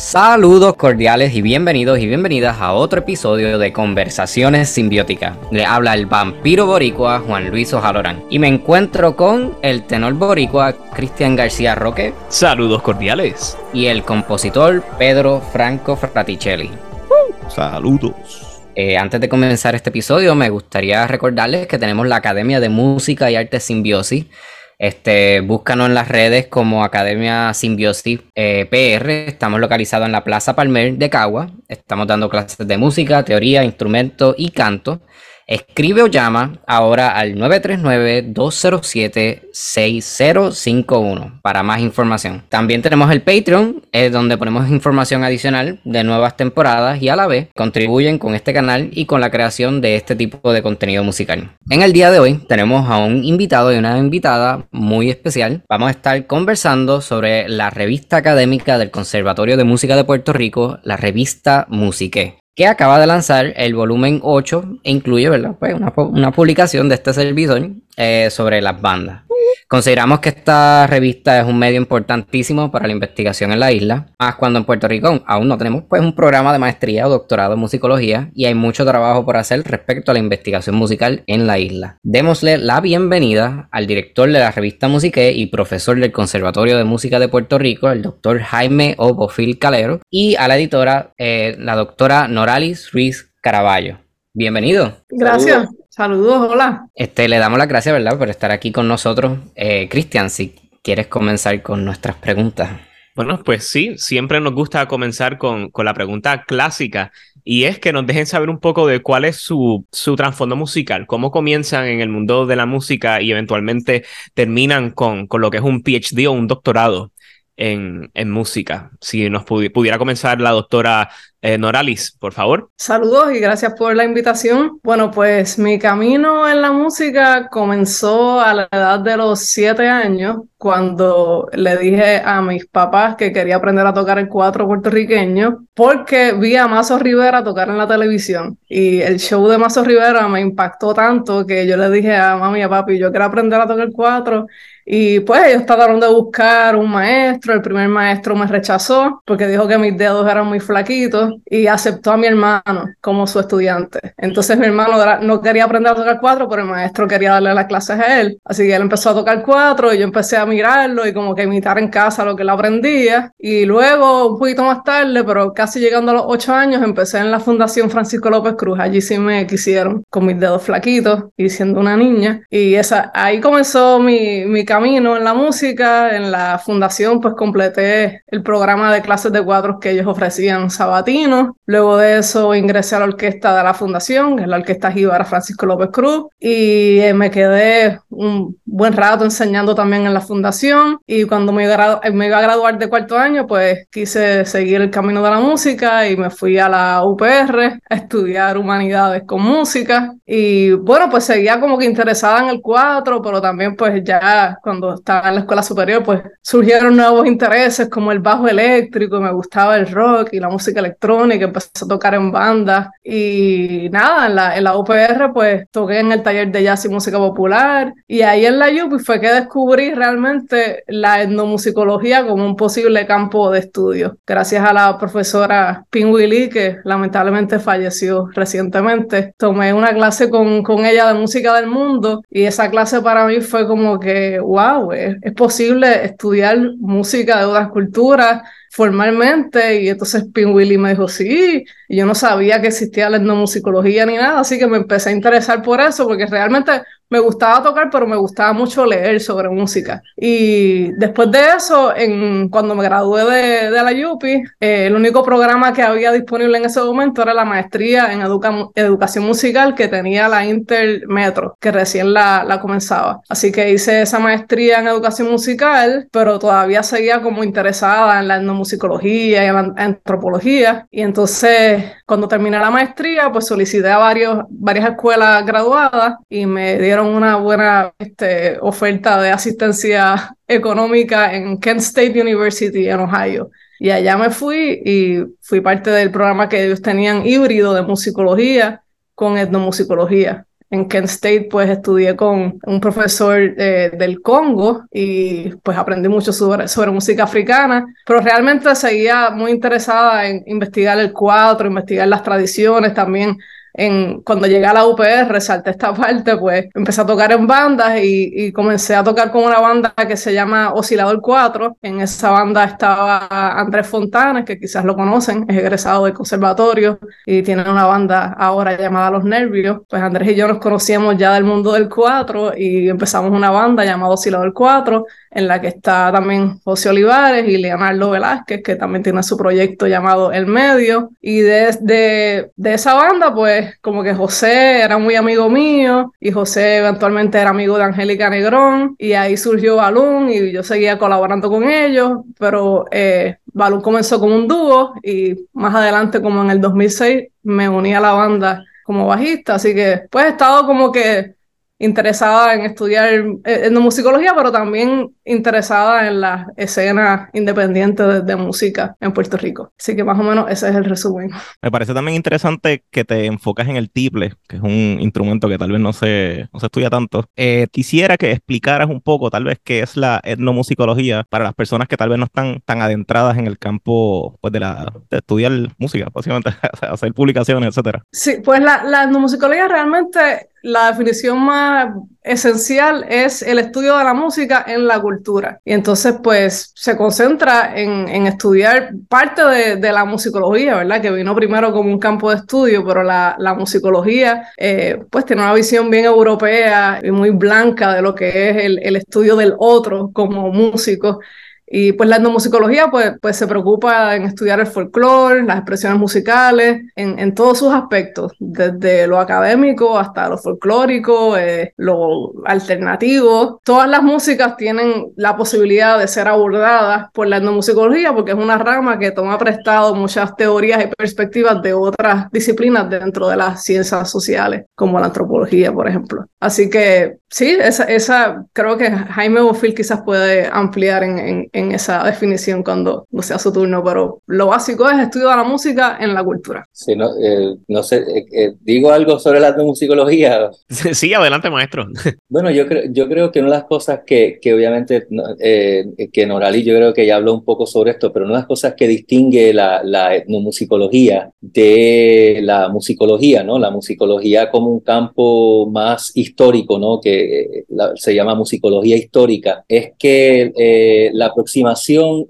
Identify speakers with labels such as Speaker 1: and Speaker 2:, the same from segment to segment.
Speaker 1: Saludos cordiales y bienvenidos y bienvenidas a otro episodio de Conversaciones Simbióticas. Le habla el vampiro boricua Juan Luis Ojalorán y me encuentro con el tenor boricua Cristian García Roque.
Speaker 2: Saludos cordiales.
Speaker 1: Y el compositor Pedro Franco Fraticelli.
Speaker 2: saludos.
Speaker 1: Eh, antes de comenzar este episodio me gustaría recordarles que tenemos la Academia de Música y Arte Simbiosis este, búscanos en las redes como Academia Simbiosis eh, PR. Estamos localizados en la Plaza Palmer de Cagua. Estamos dando clases de música, teoría, instrumento y canto. Escribe o llama ahora al 939-207-6051 para más información. También tenemos el Patreon, es donde ponemos información adicional de nuevas temporadas y a la vez contribuyen con este canal y con la creación de este tipo de contenido musical. En el día de hoy tenemos a un invitado y una invitada muy especial. Vamos a estar conversando sobre la revista académica del Conservatorio de Música de Puerto Rico, la revista Musique que acaba de lanzar el volumen 8 e incluye ¿verdad? Pues una, publicación de este servidor eh, sobre las bandas. Consideramos que esta revista es un medio importantísimo para la investigación en la isla, más cuando en Puerto Rico aún no tenemos pues un programa de maestría o doctorado en musicología y hay mucho trabajo por hacer respecto a la investigación musical en la isla. Démosle la bienvenida al director de la revista Musique y profesor del Conservatorio de Música de Puerto Rico, el doctor Jaime Obofil Calero, y a la editora, eh, la doctora Noralis Ruiz Caraballo. Bienvenido.
Speaker 3: Gracias. Saludos, hola.
Speaker 1: Este, le damos las gracias, ¿verdad?, por estar aquí con nosotros. Eh, Cristian, si quieres comenzar con nuestras preguntas.
Speaker 2: Bueno, pues sí, siempre nos gusta comenzar con, con, la pregunta clásica y es que nos dejen saber un poco de cuál es su, su trasfondo musical, cómo comienzan en el mundo de la música y eventualmente terminan con, con lo que es un PhD o un doctorado en, en música. Si nos pudiera comenzar la doctora eh, Noralis, por favor.
Speaker 3: Saludos y gracias por la invitación. Bueno, pues mi camino en la música comenzó a la edad de los siete años, cuando le dije a mis papás que quería aprender a tocar el cuatro puertorriqueño, porque vi a Mazo Rivera tocar en la televisión. Y el show de Mazo Rivera me impactó tanto que yo le dije a mami y a papi, yo quiero aprender a tocar el cuatro. Y pues ellos trataron de buscar un maestro, el primer maestro me rechazó porque dijo que mis dedos eran muy flaquitos y aceptó a mi hermano como su estudiante. Entonces mi hermano no quería aprender a tocar cuatro, pero el maestro quería darle las clases a él. Así que él empezó a tocar cuatro y yo empecé a mirarlo y como que imitar en casa lo que él aprendía. Y luego, un poquito más tarde, pero casi llegando a los ocho años, empecé en la Fundación Francisco López Cruz. Allí sí me quisieron con mis dedos flaquitos y siendo una niña. Y esa, ahí comenzó mi, mi camino en la música. En la fundación pues completé el programa de clases de cuatro que ellos ofrecían sabatín Luego de eso ingresé a la orquesta de la fundación, en la orquesta Jíbara Francisco López Cruz, y eh, me quedé un buen rato enseñando también en la fundación. Y cuando me a, me iba a graduar de cuarto año, pues quise seguir el camino de la música y me fui a la UPR a estudiar humanidades con música. Y bueno, pues seguía como que interesada en el cuatro, pero también pues ya cuando estaba en la escuela superior, pues surgieron nuevos intereses como el bajo eléctrico, me gustaba el rock y la música electrónica empecé a tocar en bandas y nada, en la, en la UPR pues toqué en el taller de jazz y música popular y ahí en la UPI fue que descubrí realmente la etnomusicología como un posible campo de estudio, gracias a la profesora Pin Willy que lamentablemente falleció recientemente. Tomé una clase con, con ella de música del mundo y esa clase para mí fue como que, wow, es, posible estudiar música de otras culturas, formalmente. Y entonces Pin Willy me dijo sí y yo no sabía que existía la etnomusicología ni nada así que me empecé a interesar por eso porque realmente me gustaba tocar, pero me gustaba mucho leer sobre música. Y después de eso, cuando me gradué de, de la UPI, eh, el único programa que había disponible en ese momento era la maestría en educación musical que tenía la Intermetro, que recién la, la comenzaba. Así que hice esa maestría en educación musical, pero todavía seguía como interesada en la etnomusicología y en la antropología. Y entonces cuando terminé la maestría, pues solicité a varios, varias escuelas graduadas y me dieron una buena este, oferta de asistencia económica en Kent State University en Ohio. Y allá me fui y fui parte del programa que ellos tenían híbrido de musicología con etnomusicología en Kent State pues estudié con un profesor eh, del Congo y pues aprendí mucho sobre, sobre, música africana, pero realmente seguía muy interesada en investigar el cuadro, investigar las tradiciones, también en, cuando llegué a la UPR, resalté esta parte, pues empecé a tocar en bandas y, y, comencé a tocar con una banda que se llama Oscilador 4. En esa banda estaba Andrés Fontanes, que quizás lo conocen, es egresado del conservatorio y tiene una banda ahora llamada Los Nervios. Pues Andrés y yo nos conocíamos ya del mundo del 4 y empezamos una banda llamada Oscilador 4 en la que está también José Olivares y Leonardo Velázquez, que también tiene su proyecto llamado El Medio. Y de, de, de, esa banda, pues como que José era muy amigo mío y José eventualmente era amigo de Angélica Negrón y ahí surgió Balún y yo seguía colaborando con ellos, pero eh, Balún comenzó como un dúo y más adelante, como en el 2006, me uní a la banda como bajista, así que pues he estado como que interesada en estudiar eh, musicología, pero también interesada en la escena independiente de, música en Puerto Rico. Así que más o menos ese es el resumen.
Speaker 4: Me parece también interesante que te enfocas en el tiple, que es un instrumento que tal vez no se, no se estudia tanto. Eh, quisiera que explicaras un poco tal vez qué es la etnomusicología para las personas que tal vez no están tan adentradas en el campo pues, de, la, de estudiar música, básicamente hacer publicaciones, etcétera.
Speaker 3: Sí, pues la, la etnomusicología realmente la definición más esencial es el estudio de la música en la cultura. Y entonces, pues, se concentra en, estudiar parte de, la musicología, ¿verdad? Que vino primero como un campo de estudio, pero la, musicología, eh, pues, tiene una visión bien europea y muy blanca de lo que es el estudio del otro como músico. Y pues la etnomusicología pues, pues se preocupa en estudiar el folclore, las expresiones musicales, en, en, todos sus aspectos, desde lo académico hasta lo folclórico, eh, lo alternativo. Todas las músicas tienen la posibilidad de ser abordadas por la etnomusicología porque es una rama que toma prestado muchas teorías y perspectivas de otras disciplinas dentro de las ciencias sociales, como la antropología, por ejemplo. Así que sí, esa, esa creo que Jaime Bofil quizás puede ampliar en, en en esa definición cuando no sea su turno, pero lo básico es estudio de la música en la cultura.
Speaker 5: Sí, no, eh, no sé, eh, eh, digo algo sobre la musicología.
Speaker 2: Sí, adelante, maestro.
Speaker 5: Bueno, yo creo, yo creo que una de las cosas que, que obviamente, que Norali yo creo que ya habló un poco sobre esto, pero una de las cosas que distingue la, la etnomusicología de la musicología, ¿no? La musicología como un campo más histórico, ¿no? Que se llama musicología histórica, es que la aproximación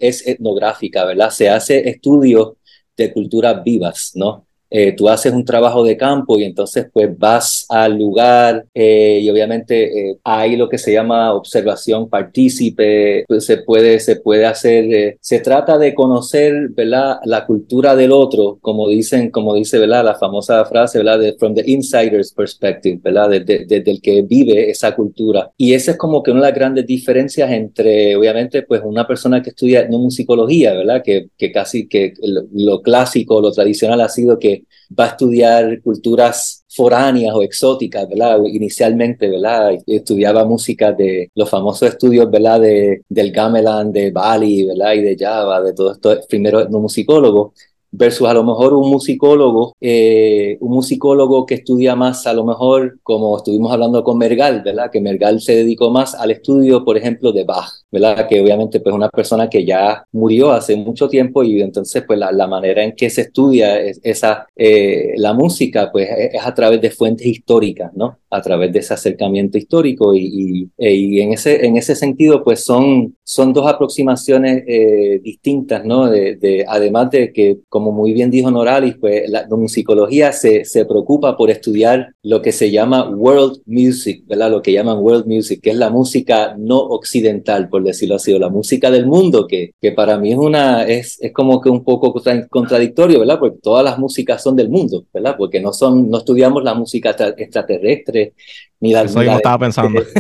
Speaker 5: es etnográfica, ¿verdad? Se hace estudios de culturas vivas, ¿no? Eh, tú haces un trabajo de campo y entonces pues vas al lugar eh, y obviamente eh, hay lo que se llama observación partícipe, pues, se puede, se puede hacer, se trata de conocer, ¿verdad? La cultura del otro, como dicen, como dice, ¿verdad? La famosa frase, ¿verdad? De, from the insider's perspective, ¿verdad? Desde, desde el que vive esa cultura. Y esa es como que una de las grandes diferencias entre, obviamente, pues una persona que estudia no musicología, ¿verdad? Que, que casi que lo clásico, lo tradicional ha sido que va a estudiar culturas foráneas o exóticas, ¿verdad? Inicialmente, ¿verdad? Estudiaba música de los famosos estudios, ¿verdad? De, del gamelan, de Bali, ¿verdad? Y de Java, de todos estos primeros musicólogos versus a lo mejor un musicólogo, eh, un musicólogo que estudia más, a lo mejor, como estuvimos hablando con Mergal, ¿verdad? Que Mergal se dedicó más al estudio, por ejemplo, de Bach, ¿verdad? Que obviamente pues una persona que ya murió hace mucho tiempo y entonces pues la, la manera en que se estudia esa, eh, la música pues e, es a través de fuentes históricas, ¿no? A través de ese acercamiento histórico y, y, e, en, ese, en ese sentido pues son, son dos aproximaciones eh, distintas, ¿no? De, además de que, como muy bien dijo Noralis, pues la, musicología se, se preocupa por estudiar lo que se llama world music, ¿verdad? Lo que llaman world music, que es la música no occidental, por decirlo así, o la música del mundo, que, que para mí es una, es, es como que un poco contradictorio, ¿verdad? Porque todas las músicas son del mundo, ¿verdad? Porque no son, no estudiamos la música extraterrestre, Ni la,
Speaker 4: Eso yo estaba pensando.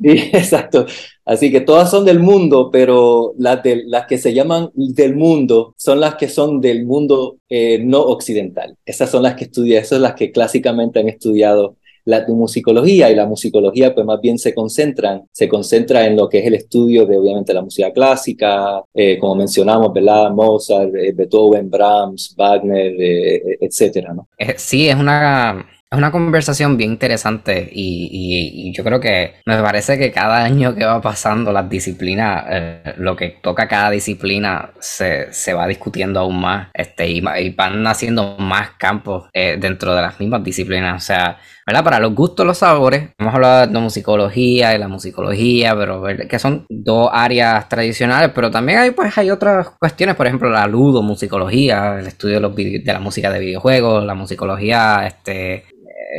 Speaker 5: Sí, exacto. Así que todas son del mundo, pero las, de, las que se llaman del mundo son las que son del mundo eh, no occidental. Esas son las que estudian, esas son las que clásicamente han estudiado la musicología y la musicología pues más bien se concentran, se concentra en lo que es el estudio de obviamente la música clásica, eh, como mencionamos, ¿verdad? Mozart, eh, Beethoven, Brahms, Wagner, eh, etcétera, ¿no?
Speaker 1: Sí, es una es una conversación bien interesante y, yo creo que me parece que cada año que va pasando las disciplinas, eh, lo que toca cada disciplina se, se va discutiendo aún más este, y, van naciendo más campos eh, dentro de las mismas disciplinas. O sea, ¿verdad? Para los gustos, los sabores, hemos hablado de musicología y la musicología, pero que son dos áreas tradicionales, pero también hay, pues, hay otras cuestiones, por ejemplo, la ludo-musicología, el estudio de, los de la música de videojuegos, la musicología, este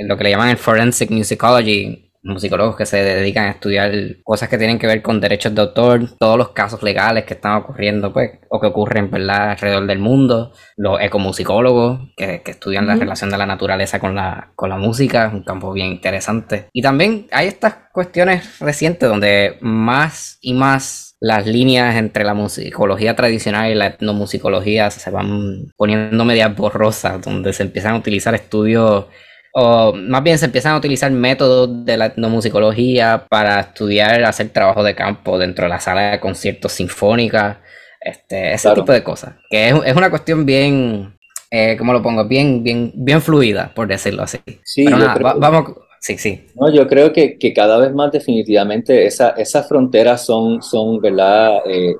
Speaker 1: lo que le llaman el forensic musicology, musicólogos que se dedican a estudiar cosas que tienen que ver con derechos de autor, todos los casos legales que están ocurriendo, pues, o que ocurren, ¿verdad?, alrededor del mundo, los ecomusicólogos que, que estudian la relación de la naturaleza con la, con la música, es un campo bien interesante. Y también hay estas cuestiones recientes donde más y más las líneas entre la musicología tradicional y la etnomusicología se van poniendo medias borrosas, donde se empiezan a utilizar estudios o más bien se empiezan a utilizar métodos de la etnomusicología para estudiar, hacer trabajo de campo dentro de la sala de conciertos sinfónica, este, ese tipo de cosas. Que es, una cuestión bien, eh, ¿cómo lo pongo? Bien, bien, bien fluida, por decirlo así.
Speaker 5: Sí,
Speaker 1: vamos, sí, sí.
Speaker 5: No, yo creo que, que cada vez más definitivamente esa, esas fronteras son, son ¿verdad? Eh, eh,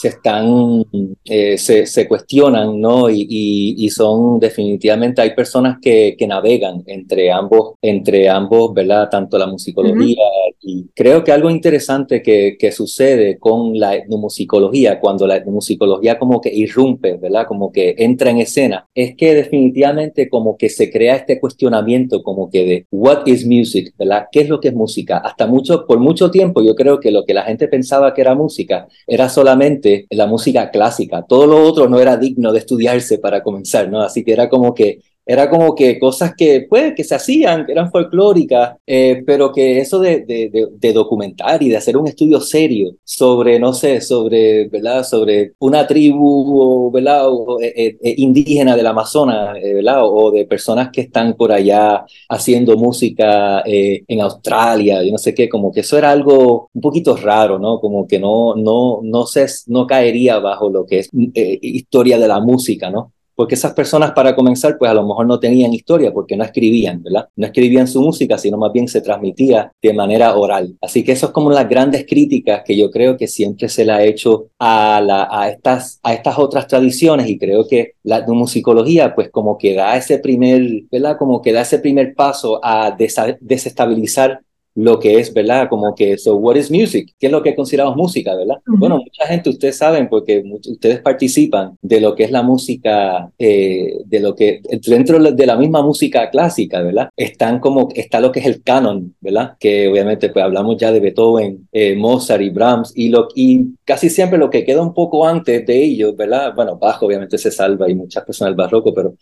Speaker 5: se están, eh, se, se, cuestionan, ¿no? Y, y, son definitivamente, hay personas que, que, navegan entre ambos, entre ambos, ¿verdad? Tanto la musicología y creo que algo interesante que, que sucede con la etnomusicología, cuando la etnomusicología como que irrumpe, ¿verdad? Como que entra en escena, es que definitivamente como que se crea este cuestionamiento como que de what is music, ¿verdad? ¿Qué es lo que es música? Hasta mucho, por mucho tiempo yo creo que lo que la gente pensaba que era música era solamente la música clásica. Todo lo otro no era digno de estudiarse para comenzar, ¿no? Así que era como que era como que cosas que, pues, que se hacían, que eran folclóricas, eh, pero que eso de, de, de, documentar y de hacer un estudio serio sobre, no sé, sobre, ¿verdad? Sobre una tribu, ¿verdad? Eh, eh, indígena del Amazonas, ¿verdad? O de personas que están por allá haciendo música en Australia, y no sé qué, como que eso era algo un poquito raro, ¿no? Como que no, no, no, se, no caería bajo lo que es historia de la música, ¿no? Porque esas personas para comenzar, pues a lo mejor no tenían historia porque no escribían, ¿verdad? No escribían su música, sino más bien se transmitía de manera oral. Así que eso es como las grandes críticas que yo creo que siempre se le ha hecho a, la, a, estas, a estas otras tradiciones y creo que la musicología pues como que da ese primer, ¿verdad? Como que da ese primer paso a desestabilizar lo que es, ¿verdad? Como que, so, what is music? ¿Qué es lo que consideramos música, ¿verdad? Bueno, mucha gente, ustedes saben, porque ustedes participan de lo que es la música, eh, de lo que, dentro de la misma música clásica, ¿verdad? Están como, está lo que es el canon, ¿verdad? Que obviamente, pues hablamos ya de Beethoven, eh, Mozart y Brahms, y, lo, y casi siempre lo que queda un poco antes de ellos, ¿verdad? Bueno, bajo obviamente se salva y muchas personas del barroco, pero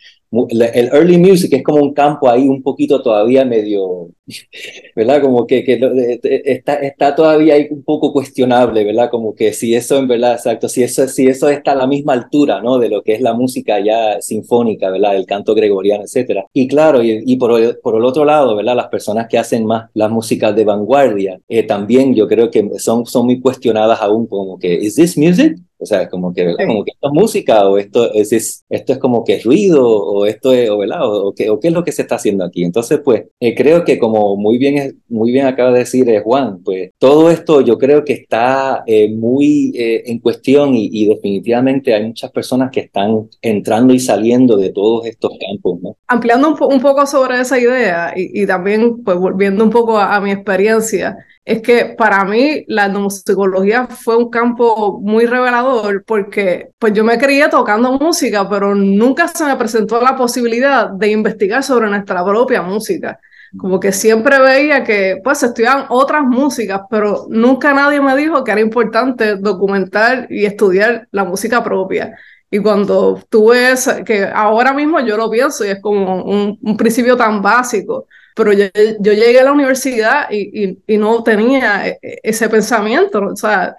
Speaker 5: el early music es como un campo ahí un poquito todavía medio, ¿verdad? Como que, que está, está todavía ahí un poco cuestionable, ¿verdad? Como que si eso en verdad, exacto, si eso, si eso está a la misma altura, ¿no? De lo que es la música ya sinfónica, ¿verdad? El canto gregoriano, etcétera. Y claro, y, y por, el, por el otro lado, ¿verdad? Las personas que hacen más las músicas de vanguardia, eh, también yo creo que son, son muy cuestionadas aún como que, ¿is this music? O sea, como que, como que esto es música o esto es, esto es como que es ruido o esto es, o, ¿verdad? O, qué, o qué es lo que se está haciendo aquí. Entonces, pues, eh, creo que como muy bien, muy bien acaba de decir eh, Juan, pues todo esto yo creo que está eh, muy en cuestión y, definitivamente hay muchas personas que están entrando y saliendo de todos estos campos, ¿no?
Speaker 3: Ampliando un, un poco sobre esa idea y, y, también, pues, volviendo un poco a, a mi experiencia, es que para mí la etnomusicología fue un campo muy revelador porque pues yo me crié tocando música, pero nunca se me presentó la posibilidad de investigar sobre nuestra propia música. Como que siempre veía que pues estudiaban otras músicas, pero nunca nadie me dijo que era importante documentar y estudiar la música propia. Y cuando tuve que ahora mismo yo lo pienso y es como un principio tan básico, pero yo, yo llegué a la universidad y, y, y no tenía e, e, ese pensamiento, o sea,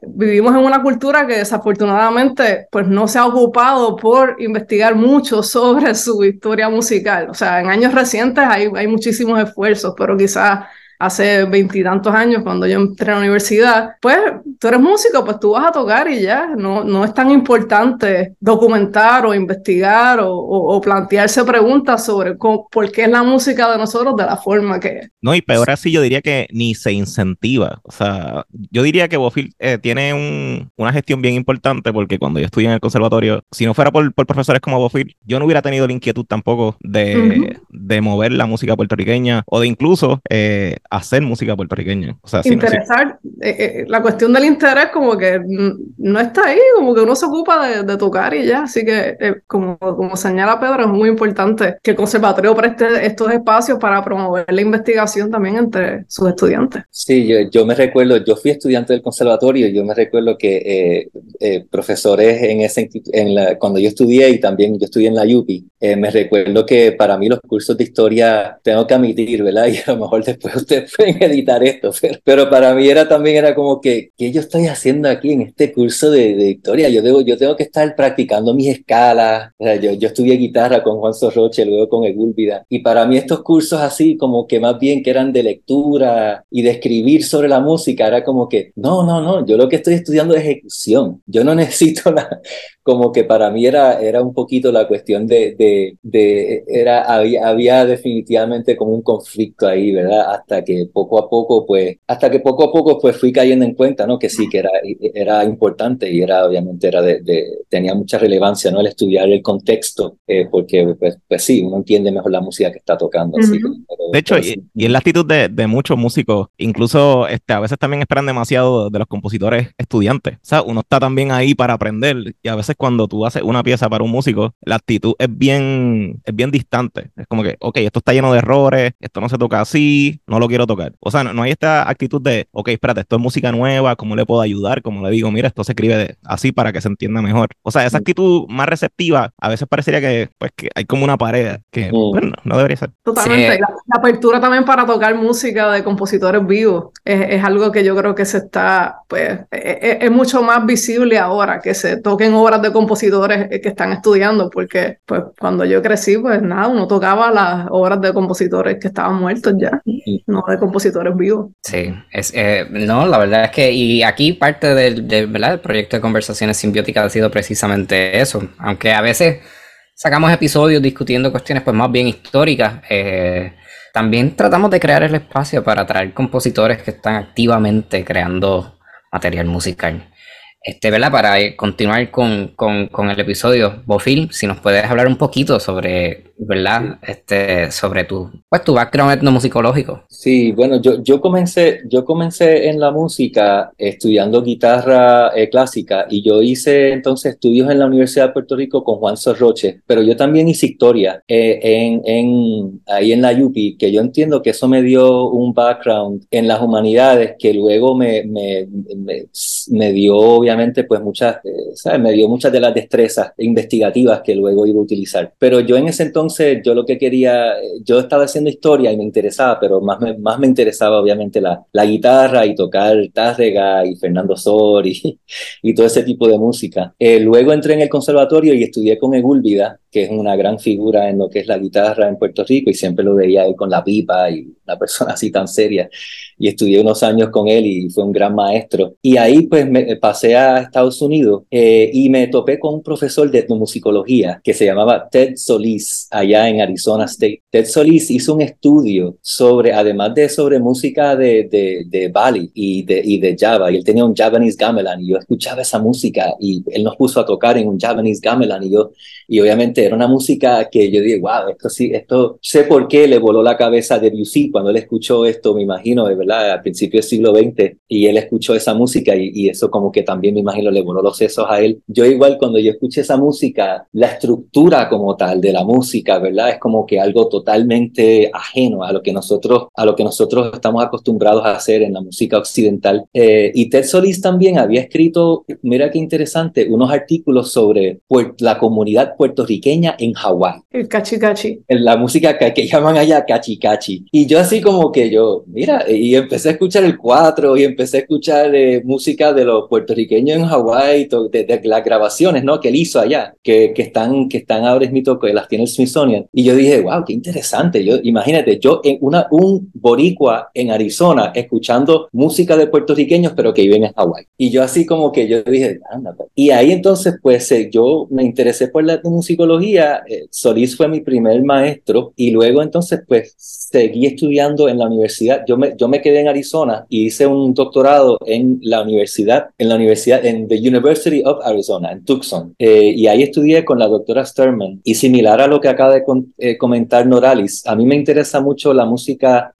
Speaker 3: vivimos en una cultura que desafortunadamente pues no se ha ocupado por investigar mucho sobre su historia musical. O sea, en años recientes hay, hay muchísimos esfuerzos, pero quizás hace veintitantos años, cuando yo entré a la universidad, pues tú eres músico, pues tú vas a tocar y ya, no, no es tan importante documentar o investigar o, o, plantearse preguntas sobre por qué es la música de nosotros de la forma que es.
Speaker 4: No, y peor así, yo diría que ni se incentiva. O sea, yo diría que Bofil eh, tiene un, una gestión bien importante porque cuando yo estudié en el conservatorio, si no fuera por, por profesores como Bofil, yo no hubiera tenido la inquietud tampoco de, uh -huh. de mover la música puertorriqueña o de incluso eh, hacer música puertorriqueña. O sea,
Speaker 3: Interesar, no, eh, eh, la cuestión del interés como que no está ahí, como que uno se ocupa de, de tocar y ya, así que eh, como, como señala Pedro, es muy importante que el conservatorio preste estos espacios para promover la investigación también entre sus estudiantes.
Speaker 5: Sí, yo, yo me recuerdo, yo fui estudiante del conservatorio y yo me recuerdo que profesores en ese, en la, cuando yo estudié y también yo estudié en la UPI, me recuerdo que para mí los cursos de historia, tengo que admitir, ¿verdad? Y a lo mejor después usted pueden editar esto, pero, pero, para mí era también era como que, ¿qué yo estoy haciendo aquí en este curso de, de historia? Yo, debo, yo tengo que estar practicando mis escalas, o sea, yo, yo estudié guitarra con Juan Sorroche, luego con Egúlvida, y para mí estos cursos así, como que más bien que eran de lectura y de escribir sobre la música, era como que, no, no, no, yo lo que estoy estudiando es ejecución, yo no necesito nada, como que para mí era, era un poquito la cuestión de, de, de era, había, había definitivamente como un conflicto ahí, ¿verdad? Hasta que poco a poco, pues, hasta que poco a poco, pues fui cayendo en cuenta, ¿no? Que sí, que era, era importante y era, obviamente, era de, de tenía mucha relevancia, ¿no? El estudiar el contexto, eh, porque, pues, pues sí, uno entiende mejor la música que está tocando. Uh -huh. así,
Speaker 4: pero, de hecho, pero sí. y, y, es la actitud de, de, muchos músicos, incluso este, a veces también esperan demasiado de los compositores estudiantes, o sea, uno está también ahí para aprender y a veces cuando tú haces una pieza para un músico, la actitud es bien, es bien distante. Es como que, ok, esto está lleno de errores, esto no se toca así, no lo quiero tocar. O sea, no, no hay esta actitud de, ok, espérate, esto es música nueva, ¿cómo le puedo ayudar? Como le digo, mira, esto se escribe de, así para que se entienda mejor. O sea, esa actitud más receptiva, a veces parecería que, pues, que hay como una pared que, bueno, no debería ser.
Speaker 3: Totalmente. Sí. La, la, apertura también para tocar música de compositores vivos es, es algo que yo creo que se está, pues, es, es mucho más visible ahora, que se toquen obras de compositores compositores que están estudiando, porque pues cuando yo crecí, pues nada, uno tocaba las obras de compositores que estaban muertos ya, no de compositores vivos.
Speaker 1: Sí, es, eh, no, la verdad es que, y aquí parte del, de, ¿verdad? el proyecto de conversaciones simbióticas ha sido precisamente eso, aunque a veces sacamos episodios discutiendo cuestiones pues más bien históricas, eh, también tratamos de crear el espacio para atraer compositores que están activamente creando material musical. Este, ¿verdad? Para continuar con, con, con, el episodio, Bofil, si nos puedes hablar un poquito sobre, ¿verdad? Este, sobre tu, pues, tu background etnomusicológico.
Speaker 5: Sí, bueno, yo, yo, comencé, yo comencé en la música estudiando guitarra eh, clásica y yo hice entonces estudios en la Universidad de Puerto Rico con Juan Sorroche, pero yo también hice historia eh, en, en, ahí en la UPI, que yo entiendo que eso me dio un background en las humanidades que luego me, me, me, me dio obviamente pues muchas, eh, ¿sabes? Me dio muchas de las destrezas investigativas que luego iba a utilizar. Pero yo en ese entonces, yo lo que quería, yo estaba haciendo historia y me interesaba, pero más me, más me interesaba obviamente la, la guitarra y tocar Tárrega y Fernando Sor y, y todo ese tipo de música. Eh, luego entré en el conservatorio y estudié con Egúlvida, que es una gran figura en lo que es la guitarra en Puerto Rico y siempre lo veía él con la pipa y una persona así tan seria. Y estudié unos años con él y fue un gran maestro. Y ahí pues me pasé a Estados Unidos eh, y me topé con un profesor de etnomusicología que se llamaba Ted Solís allá en Arizona State. Ted Solís hizo un estudio sobre, además de sobre música de, de, de Bali y de, y de Java, y él tenía un Javanese gamelan y yo escuchaba esa música y él nos puso a tocar en un Javanese gamelan y yo, y obviamente era una música que yo dije, wow, esto sí, esto, sé por qué le voló la cabeza a Debussy cuando él escuchó esto, me imagino, de verdad, al principio del siglo XX, y él escuchó esa música y, y eso como que también me imagino le voló los sesos a él. Yo igual cuando yo escuché esa música, la estructura como tal de la música, ¿verdad? Es como que algo totalmente ajeno a lo que nosotros, a lo que nosotros estamos acostumbrados a hacer en la música occidental. Eh, y Ted Solís también había escrito, mira qué interesante, unos artículos sobre la comunidad puertorriqueña puertorriqueña en Hawái.
Speaker 3: El cachi cachi.
Speaker 5: La música que, que llaman allá cachi cachi. Y yo así como que yo, mira, y empecé a escuchar el cuatro y empecé a escuchar eh, música de los puertorriqueños en Hawái, de, de, las grabaciones, ¿no? Que él hizo allá, que, que están, que están ahora mismo, que las tiene el Smithsonian. Y yo dije, wow, qué interesante. Yo, imagínate, yo en una, un boricua en Arizona escuchando música de puertorriqueños, pero que viven en Hawái. Y yo así como que yo dije, anda. Pues". Y ahí entonces, pues eh, yo me interesé por la musicología. Eh, Solís fue mi primer maestro y luego entonces, pues seguí estudiando en la universidad. Yo me, yo me quedé en Arizona y hice un doctorado en la universidad, en la universidad, en the University of Arizona, en Tucson. Eh, y ahí estudié con la doctora Sturman. Y similar a lo que acaba de eh, comentar Noralis, a mí me interesa mucho la música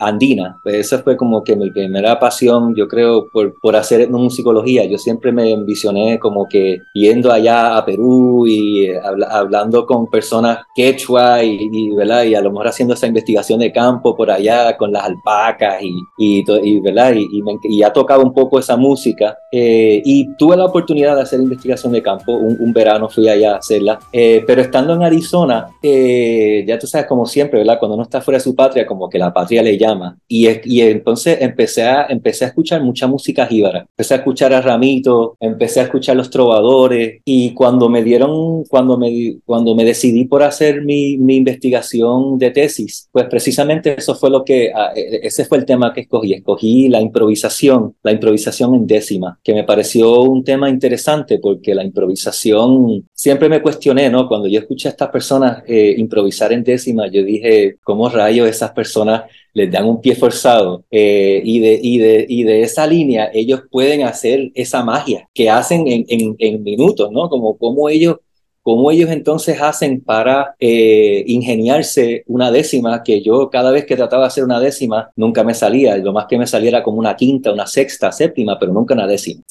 Speaker 5: andina. Pues esa fue como que mi primera pasión, yo creo, por, por hacer musicología. Yo siempre me envisioné como que yendo allá a Perú y hablando con personas quechua y, y, ¿verdad? y a lo mejor haciendo esa investigación de campo por allá con las alpacas y, y, y ¿verdad? Y, y, ha tocado un poco esa música. Eh, y tuve la oportunidad de hacer investigación de campo, un, verano fui allá a hacerla, eh, pero estando en Arizona, eh, ya tú sabes, como siempre, ¿verdad? Cuando uno está fuera de su patria, como que la patria le llama. Y, y entonces empecé a, empecé a escuchar mucha música jíbara. Empecé a escuchar a Ramito, empecé a escuchar los trovadores y cuando me dieron, cuando me, cuando me decidí por hacer mi, mi investigación de tesis, pues precisamente eso fue lo que, ah, e, e, ese fue el tema que escogí. Escogí la improvisación, la improvisación en décima, que me pareció un tema interesante porque la improvisación, siempre me cuestioné, ¿no? Cuando yo escuché a estas personas eh, improvisar en décima, yo dije, ¿cómo rayos esas personas les dan un pie forzado eh, y, de, y, de, y de esa línea ellos pueden hacer esa magia que hacen en, en, en minutos, ¿no? Como, como ellos ¿Cómo ellos entonces hacen para eh, ingeniarse una décima que yo cada vez que trataba de hacer una décima nunca me salía? Lo más que me saliera como una quinta, una sexta, séptima, pero nunca una décima.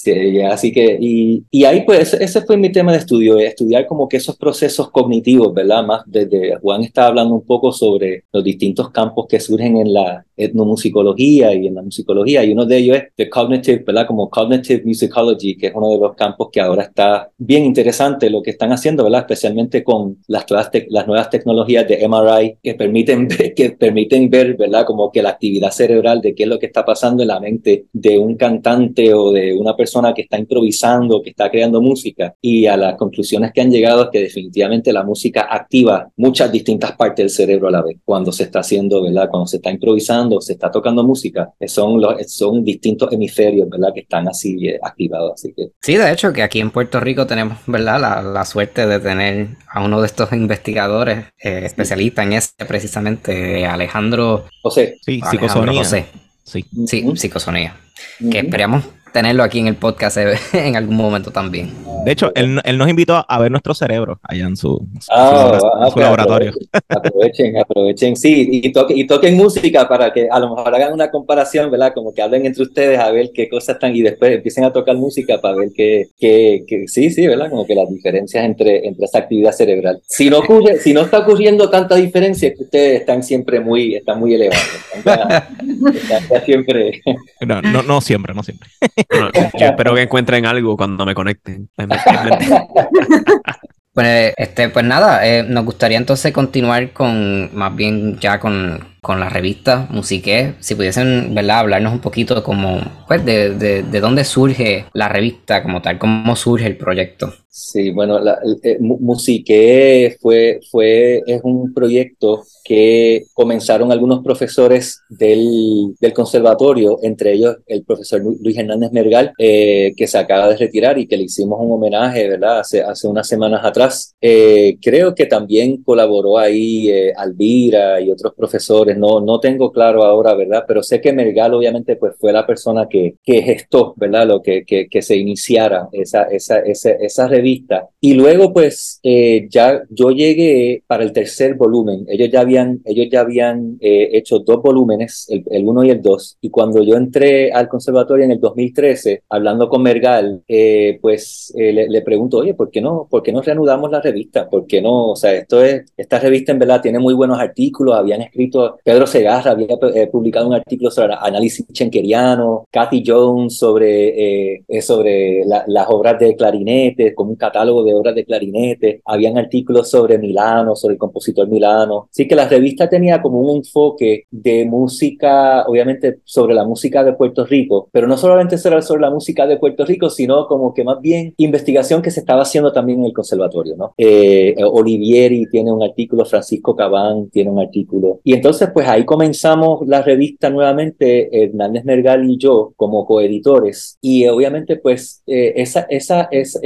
Speaker 5: así que, y, y, ahí pues ese fue mi tema de estudio, estudiar como que esos procesos cognitivos, ¿verdad? Más desde Juan está hablando un poco sobre los distintos campos que surgen en la etnomusicología y en la musicología, y uno de ellos es the cognitive, ¿verdad? Como cognitive musicology, que es uno de los campos que ahora está bien interesante lo que están haciendo Especialmente con las, las nuevas tecnologías de MRI que permiten, que permiten ver, ¿verdad? Como que la actividad cerebral de qué es lo que está pasando en la mente de un cantante o de una persona que está improvisando, que está creando música. Y a las conclusiones que han llegado es que definitivamente la música activa muchas distintas partes del cerebro a la vez. Cuando se está haciendo, ¿verdad? Cuando se está improvisando, se está tocando música, son, los, son distintos hemisferios, ¿verdad? Que están así eh, activados. Así que...
Speaker 1: Sí, de hecho, que aquí en Puerto Rico tenemos, ¿verdad? La, la suerte de tener a uno de estos investigadores eh, especialistas en ese, precisamente, Alejandro
Speaker 5: José.
Speaker 4: Sí, psicosonía.
Speaker 1: Sí, sí psicosonía. Que esperamos tenerlo aquí en el podcast en algún momento también.
Speaker 4: De hecho, él, él nos invitó a ver nuestro cerebro allá en su,
Speaker 5: ah, ah, laboratorio. Aprovechen, aprovechen, sí, y, toquen, y toquen música para que a lo mejor hagan una comparación, ¿verdad? Como que hablen entre ustedes a ver qué cosas están y después empiecen a tocar música para ver qué, qué, sí, sí, ¿verdad? Como que las diferencias entre, entre esa actividad cerebral. Si no, ocurre, si no está ocurriendo tanta diferencia, que ustedes están siempre muy, están muy elevados. siempre.
Speaker 4: No, no, no siempre, no siempre.
Speaker 2: Yo espero que encuentren algo cuando me conecten.
Speaker 1: Pues, este, pues nada, eh, nos gustaría entonces continuar con, más bien ya con, con la revista Musique. Si pudiesen, ¿verdad? Hablarnos un poquito como, pues, de, de, de dónde surge la revista como tal, cómo surge el proyecto.
Speaker 5: Sí, bueno, la, eh, Musique fue, fue, es un proyecto que comenzaron algunos profesores del, del conservatorio, entre ellos el profesor Luis Hernández Mergal, eh, que se acaba de retirar y que le hicimos un homenaje, ¿verdad? Hace, hace unas semanas atrás. Eh, creo que también colaboró ahí Alvira y otros profesores, no, no tengo claro ahora, ¿verdad? Pero sé que Mergal obviamente pues fue la persona que, que gestó, ¿verdad? Lo que, que, que se iniciara esa, esa, esa, esa revista y luego, pues, eh, ya yo llegué para el tercer volumen. Ellos ya habían, ellos ya habían eh, hecho dos volúmenes, el, el, uno y el dos. Y cuando yo entré al conservatorio en el 2013, hablando con Mergal, eh, pues le, le, pregunto, oye, ¿por qué no, por qué no reanudamos la revista? ¿Por qué no? O sea, esto es, esta revista en verdad tiene muy buenos artículos, habían escrito Pedro Segarra había publicado un artículo sobre análisis schenkeriano, Cathy Jones sobre, sobre las obras de clarinete, como un catálogo de obras de clarinete, habían artículos sobre Milano, sobre el compositor Milano. Así que la revista tenía como un enfoque de música, obviamente sobre la música de Puerto Rico, pero no solamente sobre, la música de Puerto Rico, sino como que más bien investigación que se estaba haciendo también en el conservatorio, ¿no? Eh, Olivieri tiene un artículo, Francisco Cabán tiene un artículo. Y entonces, pues ahí comenzamos la revista nuevamente, Hernández Mergal y yo, como coeditores. Y obviamente, pues, eh, esa, es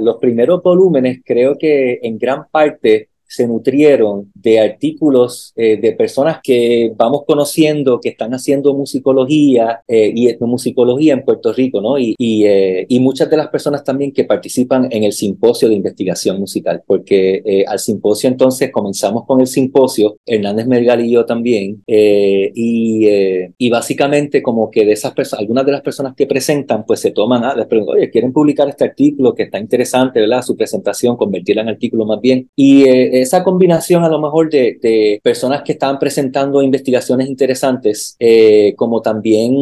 Speaker 5: los primeros volúmenes, creo que en gran parte se nutrieron de artículos eh, de personas que vamos conociendo, que están haciendo musicología eh, y etnomusicología en Puerto Rico, ¿no? Y, y, eh, y, muchas de las personas también que participan en el simposio de investigación musical, porque al simposio entonces comenzamos con el simposio, Hernández Mergal y yo también, y, y básicamente como que de esas personas, algunas de las personas que presentan, pues se toman, a, les preguntan, oye, ¿quieren publicar este artículo que está interesante, ¿verdad? Su presentación, convertirla en artículo más bien. Y esa combinación a lo mejor de, de personas que estaban presentando investigaciones interesantes, eh, como también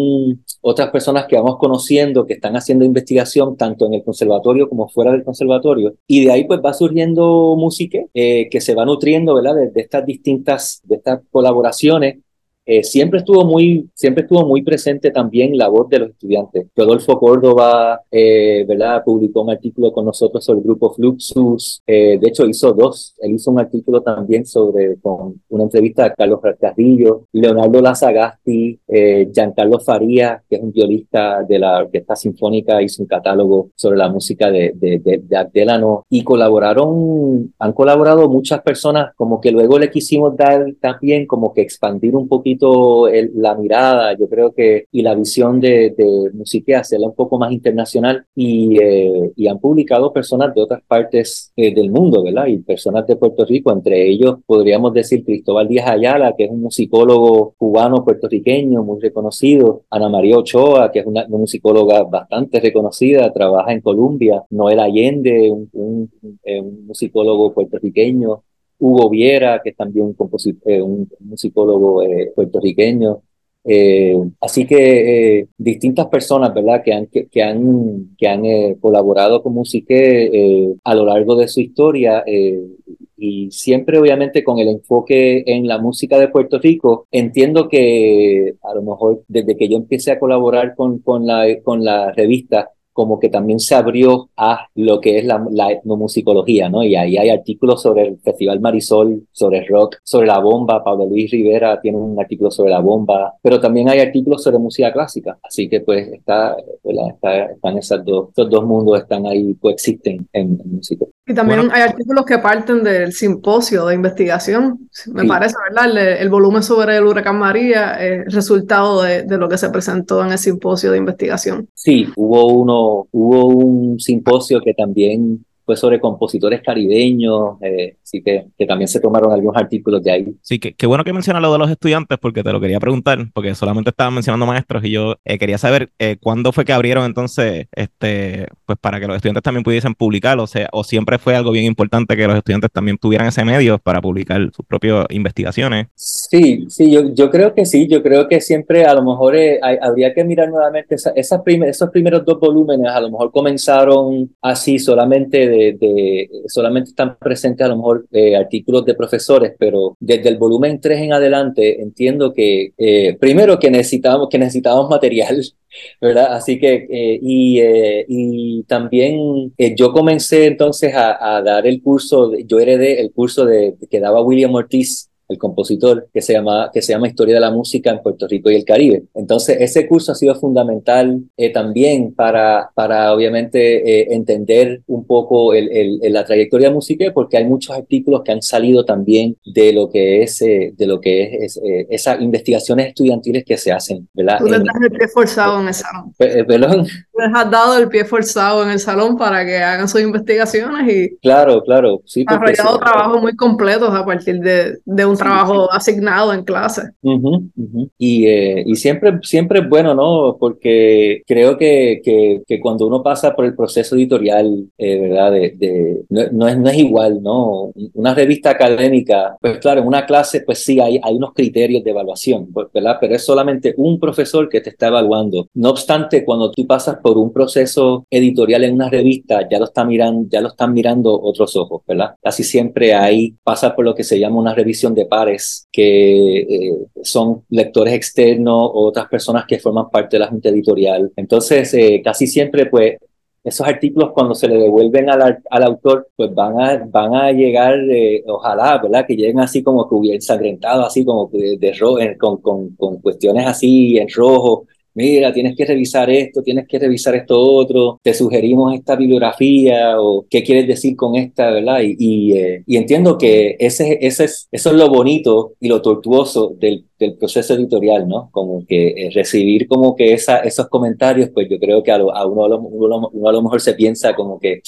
Speaker 5: otras personas que vamos conociendo que están haciendo investigación tanto en el conservatorio como fuera del conservatorio. Y de ahí pues va surgiendo música eh, que se va nutriendo, ¿verdad? de, estas distintas, de estas colaboraciones eh, siempre estuvo muy siempre estuvo muy presente también la voz de los estudiantes. Rodolfo Córdoba, eh, ¿verdad? Publicó un artículo con nosotros sobre el grupo Fluxus. Eh, de hecho, hizo dos. Él hizo un artículo también sobre, con una entrevista a Carlos Carrillo, Leonardo Lazagasti, Giancarlo Faría, que es un violista de la Orquesta Sinfónica, hizo un catálogo sobre la música de, de, de, de y colaboraron, han colaborado muchas personas, como que luego le quisimos dar también como que expandir un poquito la mirada, yo creo que, y la visión de, de hacerla un poco más internacional y, eh, y han publicado personas de otras partes eh, del mundo, ¿verdad? Y personas de Puerto Rico, entre ellos podríamos decir Cristóbal Díaz Ayala, que es un musicólogo cubano puertorriqueño muy reconocido, Ana María Ochoa, que es una, musicóloga bastante reconocida, trabaja en Colombia, Noel Allende, un, un, un musicólogo puertorriqueño, Hugo Viera, que es también un, eh, un musicólogo eh, puertorriqueño. Eh, así que distintas personas, ¿verdad?, que han, que, han, que han colaborado con Musique a lo largo de su historia y siempre obviamente con el enfoque en la música de Puerto Rico, entiendo que a lo mejor desde que yo empecé a colaborar con, con, la, con la revista, como que también se abrió a lo que es la, la, etnomusicología, ¿no? Y ahí hay artículos sobre el Festival Marisol, sobre el rock, sobre la bomba. Pablo Luis Rivera tiene un artículo sobre la bomba, pero también hay artículos sobre música clásica. Así que pues está, está están esos dos, estos dos mundos están ahí, coexisten en, en música.
Speaker 3: Y también hay artículos que parten del simposio de investigación. Me parece, ¿verdad? El, volumen sobre el huracán María es resultado de, de, lo que se presentó en el simposio de investigación.
Speaker 5: Sí, hubo uno, hubo un simposio que también fue sobre compositores caribeños, eh, así que, que, también se tomaron algunos artículos de ahí.
Speaker 4: Sí, que, qué bueno que mencionas lo de los estudiantes, porque te lo quería preguntar, porque solamente estaban mencionando maestros y yo eh, quería saber eh, cuándo fue que abrieron entonces, este, pues para que los estudiantes también pudiesen publicar, o sea, o siempre fue algo bien importante que los estudiantes también tuvieran ese medio para publicar sus propias investigaciones.
Speaker 5: Sí, sí, yo, yo creo que sí, yo creo que siempre a lo mejor habría que mirar nuevamente esa, esas esos primeros dos volúmenes, a lo mejor comenzaron así solamente de, solamente están presentes a lo mejor eh, artículos de profesores, pero desde el volumen 3 en adelante entiendo que eh, primero que necesitábamos, que necesitábamos material, ¿verdad? Así que, eh, y, y también yo comencé entonces a, a, dar el curso, yo heredé el curso de, que daba William Ortiz el compositor, que se, llama, que se llama Historia de la Música en Puerto Rico y el Caribe. Entonces, ese curso ha sido fundamental eh, también para, para obviamente, eh, entender un poco el, el, la trayectoria de música, porque hay muchos artículos que han salido también de lo que es, eh, de lo que es, esas investigaciones estudiantiles que se hacen, ¿verdad?
Speaker 3: Tú le estás esforzado en esa.
Speaker 5: Perdón.
Speaker 3: Les has dado el pie forzado en el salón para que hagan sus investigaciones y
Speaker 5: claro, claro, sí,
Speaker 3: desarrollado trabajos muy completos a partir de, de un trabajo asignado en clase.
Speaker 5: Y, eh, y, siempre, siempre es bueno, ¿no? Porque creo que, que, que cuando uno pasa por el proceso editorial, eh, ¿verdad? De, de no, es, no es igual, ¿no? Una revista académica, pues claro, en una clase, pues sí, hay, hay unos criterios de evaluación, ¿verdad? Pero es solamente un profesor que te está evaluando. No obstante, cuando tú pasas por un proceso editorial en una revista, ya lo, está mirando, ya lo están mirando otros ojos, ¿verdad? Casi siempre ahí pasa por lo que se llama una revisión de pares, que eh, son lectores externos o otras personas que forman parte de la junta editorial. Entonces, eh, casi siempre, pues, esos artículos cuando se le devuelven al, al autor, pues van a, van a llegar, eh, ojalá, ¿verdad? Que lleguen así como que hubiera ensangrentado, así como de, de rojo, con, con, con, cuestiones así en rojo, mira, tienes que revisar esto, tienes que revisar esto otro, te sugerimos esta bibliografía o qué quieres decir con esta, ¿verdad? Y, y, eh, y entiendo que ese, ese es, eso es lo bonito y lo tortuoso del, del proceso editorial, ¿no? Como que eh, recibir como que esa, esos comentarios, pues yo creo que a, a uno, a lo, uno, a lo mejor se piensa como que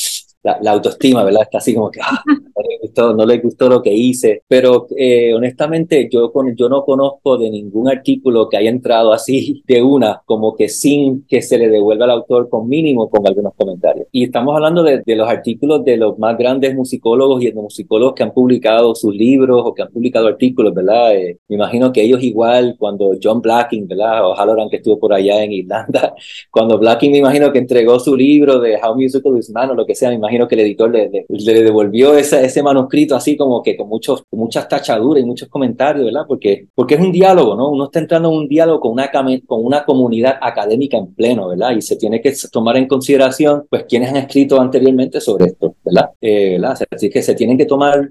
Speaker 5: la, autoestima, ¿verdad? Está así como que ah, no, le gustó, no le gustó lo que hice. Pero eh, honestamente, yo, con, yo no conozco de ningún artículo que haya entrado así de una, como que sin que se le devuelva al autor con mínimo con algunos comentarios. Y estamos hablando de, de los artículos de los más grandes musicólogos y etnomusicólogos que han publicado sus libros o que han publicado artículos, ¿verdad? Eh, me imagino que ellos igual, cuando John Blacking, ¿verdad? O Halloran que estuvo por allá en Irlanda, cuando Blacking me imagino que entregó su libro de How Musical is Man o lo que sea, me imagino que el editor le, le, devolvió ese, ese manuscrito así como que con, muchos, muchas tachaduras y muchos comentarios, ¿verdad? Porque, porque es un diálogo, ¿no? Uno está entrando en un diálogo con una, con una comunidad académica en pleno, ¿verdad? Y se tiene que tomar en consideración, pues, quienes han escrito anteriormente sobre esto, ¿verdad? Eh, Así que se tienen que tomar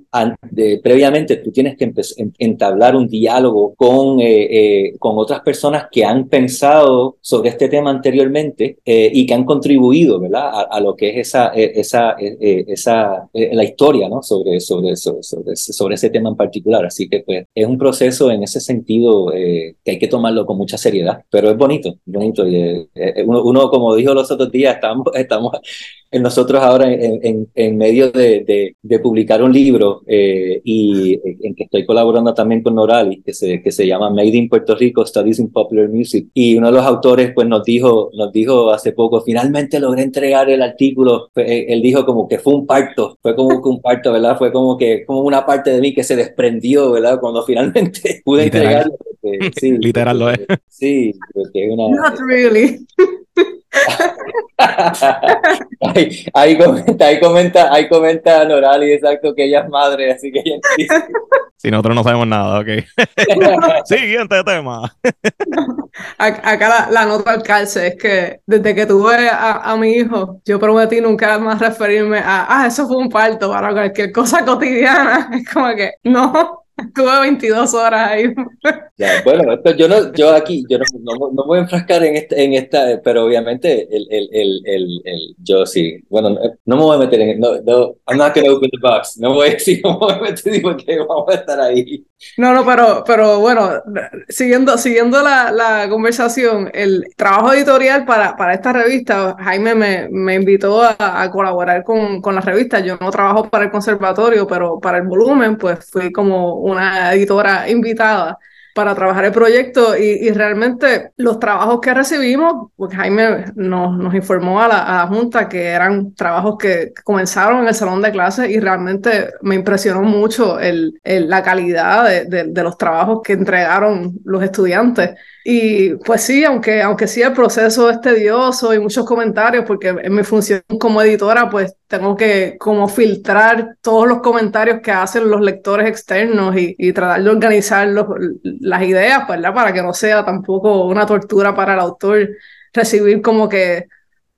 Speaker 5: de, previamente, tú tienes que entablar un diálogo con, eh, eh, con otras personas que han pensado sobre este tema anteriormente eh, y que han contribuido, ¿verdad? A, a, lo que es esa, esa eh, eh, esa, eh, la historia ¿no? sobre, sobre, sobre, sobre, sobre, ese tema en particular. Así que pues, es un proceso en ese sentido que hay que tomarlo con mucha seriedad, pero es bonito, bonito. Y, uno, uno, como dijo los otros días, estamos, estamos nosotros ahora en, en, medio de, de, publicar un libro eh, y en que estoy colaborando también con Norali, que se, que se llama Made in Puerto Rico Studies in Popular Music. Y uno de los autores pues nos dijo, nos dijo hace poco, finalmente logré entregar el artículo. Eh, él dijo como que fue un parto, fue como que un parto, ¿verdad? Fue como que como una parte de mí que se desprendió, ¿verdad? Cuando finalmente pude entregarlo.
Speaker 4: sí, Literal lo es.
Speaker 5: Sí, porque una...
Speaker 3: Not really.
Speaker 5: ahí, ahí, comenta, ahí comenta, ahí comenta Norali, exacto, que ella es madre, así que ella
Speaker 4: Si nosotros no sabemos nada, ok. Siguiente tema.
Speaker 3: Acá la, nota al calce es que desde que tuve a, a, mi hijo, yo prometí nunca más referirme a, ah, eso fue un parto, para cualquier cosa cotidiana. Es como que, no, Tuve 22 horas ahí.
Speaker 5: bueno, yo no, yo aquí, yo no, no, no voy a enfrascar en esta, en esta pero obviamente el, el, el, el, yo sí, bueno, no, me voy a meter en, no, no, I'm not gonna open the box, no voy a decir, no voy a meter, porque vamos a estar ahí.
Speaker 3: No, no, pero, pero bueno, siguiendo, siguiendo la, la conversación, el trabajo editorial para, para esta revista, Jaime me, me invitó a, a colaborar con, con la revista, yo no trabajo para el conservatorio, pero para el volumen, pues fui como una editora invitada para trabajar el proyecto y, realmente los trabajos que recibimos, porque Jaime nos, informó a la, Junta que eran trabajos que comenzaron en el salón de clases y realmente me impresionó mucho el, la calidad de, los trabajos que entregaron los estudiantes. Y pues sí, aunque, aunque sí el proceso es tedioso y muchos comentarios, porque en mi función como editora, pues tengo que como filtrar todos los comentarios que hacen los lectores externos y, y tratar de organizar las ideas, ¿verdad? Para que no sea tampoco una tortura para el autor recibir como que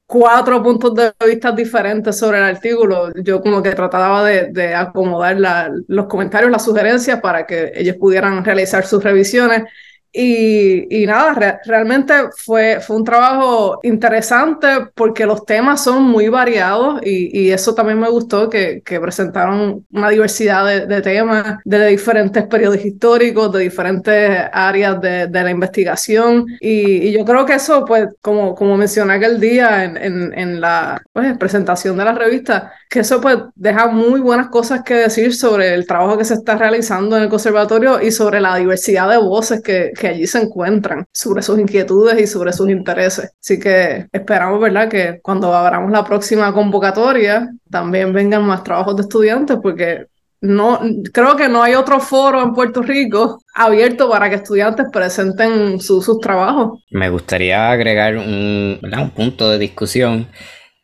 Speaker 3: cuatro puntos de vista diferentes sobre el artículo. Yo como que trataba de, acomodar los comentarios, las sugerencias para que ellos pudieran realizar sus revisiones Y, y nada, realmente fue, fue un trabajo interesante porque los temas son muy variados y, y eso también me gustó, que, que presentaron una diversidad de, de, temas de diferentes periodos históricos, de diferentes áreas de, de la investigación. Y, y, yo creo que eso, pues, como, como mencioné aquel día en, en, en la pues, presentación de la revista, que eso pues deja muy buenas cosas que decir sobre el trabajo que se está realizando en el conservatorio y sobre la diversidad de voces que, que allí se encuentran, sobre sus inquietudes y sobre sus intereses. Así que esperamos, ¿verdad?, que cuando abramos la próxima convocatoria también vengan más trabajos de estudiantes porque no, creo que no hay otro foro en Puerto Rico abierto para que estudiantes presenten sus trabajos.
Speaker 1: Me gustaría agregar un, un punto de discusión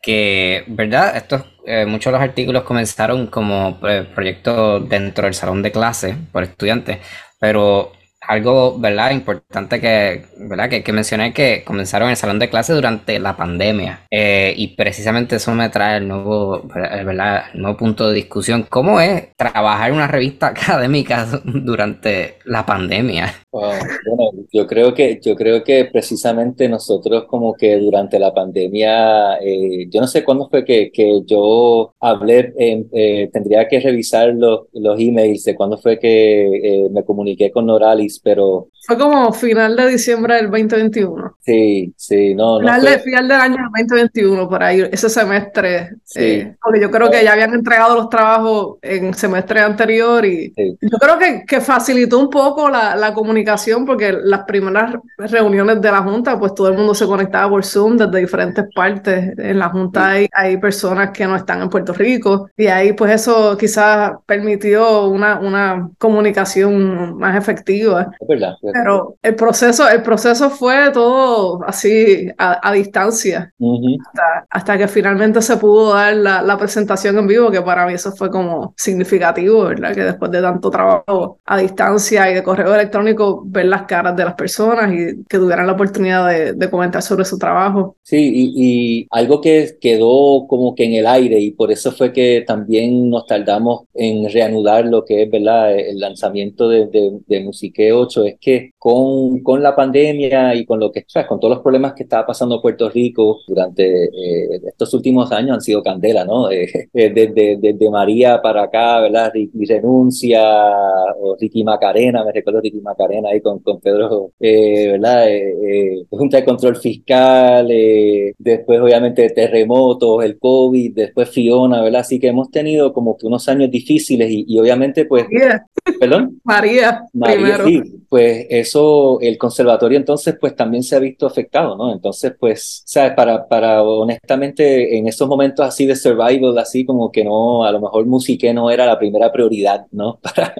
Speaker 1: que, ¿verdad? Estos, eh, muchos de los artículos comenzaron como eh, proyectos dentro del salón de clase por estudiantes, pero algo, ¿verdad? Importante que, ¿verdad? Que, que mencioné que comenzaron en el salón de clase durante la pandemia. Eh, y precisamente eso me trae el nuevo, ¿verdad? El nuevo punto de discusión. ¿Cómo es trabajar una revista académica durante la pandemia?
Speaker 5: bueno, yo creo que, yo creo que precisamente nosotros como que durante la pandemia, eh, yo no sé cuándo fue que, que yo hablé, eh, tendría que revisar los, los emails de cuándo fue que me comuniqué con Noralis pero...
Speaker 3: Fue como final de diciembre del 2021.
Speaker 5: Sí, sí, no,
Speaker 3: no. Final, de, final del año 2021, por ahí, ese semestre. Sí. Eh, porque yo creo que ya habían entregado los trabajos en semestre anterior y yo creo que, que facilitó un poco la, la, comunicación porque las primeras reuniones de la Junta, pues todo el mundo se conectaba por Zoom desde diferentes partes. En la Junta hay, hay personas que no están en Puerto Rico y ahí pues eso quizás permitió una, una comunicación más efectiva pero el proceso, el proceso fue todo así a, distancia. hasta, que finalmente se pudo dar la, la, presentación en vivo, que para mí eso fue como significativo, ¿verdad? Que después de tanto trabajo a distancia y de correo electrónico, ver las caras de las personas y que tuvieran la oportunidad de, de comentar sobre su trabajo.
Speaker 5: Sí, y, y, algo que quedó como que en el aire y por eso fue que también nos tardamos en reanudar lo que es, ¿verdad? El lanzamiento de, de, de Musique 8 es que con, con la pandemia y con lo que con todos los problemas que estaba pasando Puerto Rico durante eh, estos últimos años han sido candela, ¿no? Eh, eh, desde, desde, María para acá, ¿verdad? Ricky Renuncia, o Ricky Macarena, me recuerdo Ricky Macarena ahí con, con Pedro, ¿verdad? Junta de Control Fiscal, después obviamente terremotos, el COVID, después Fiona, ¿verdad? Así que hemos tenido como que unos años difíciles y, y obviamente pues... ¿Perdón?
Speaker 3: María.
Speaker 5: María, sí, pues eso, el conservatorio entonces pues también se ha visto afectado, ¿no? Entonces pues, ¿sabes? Para, para honestamente en esos momentos así de survival, así como que no, a lo mejor musique no era la primera prioridad, ¿no? Para,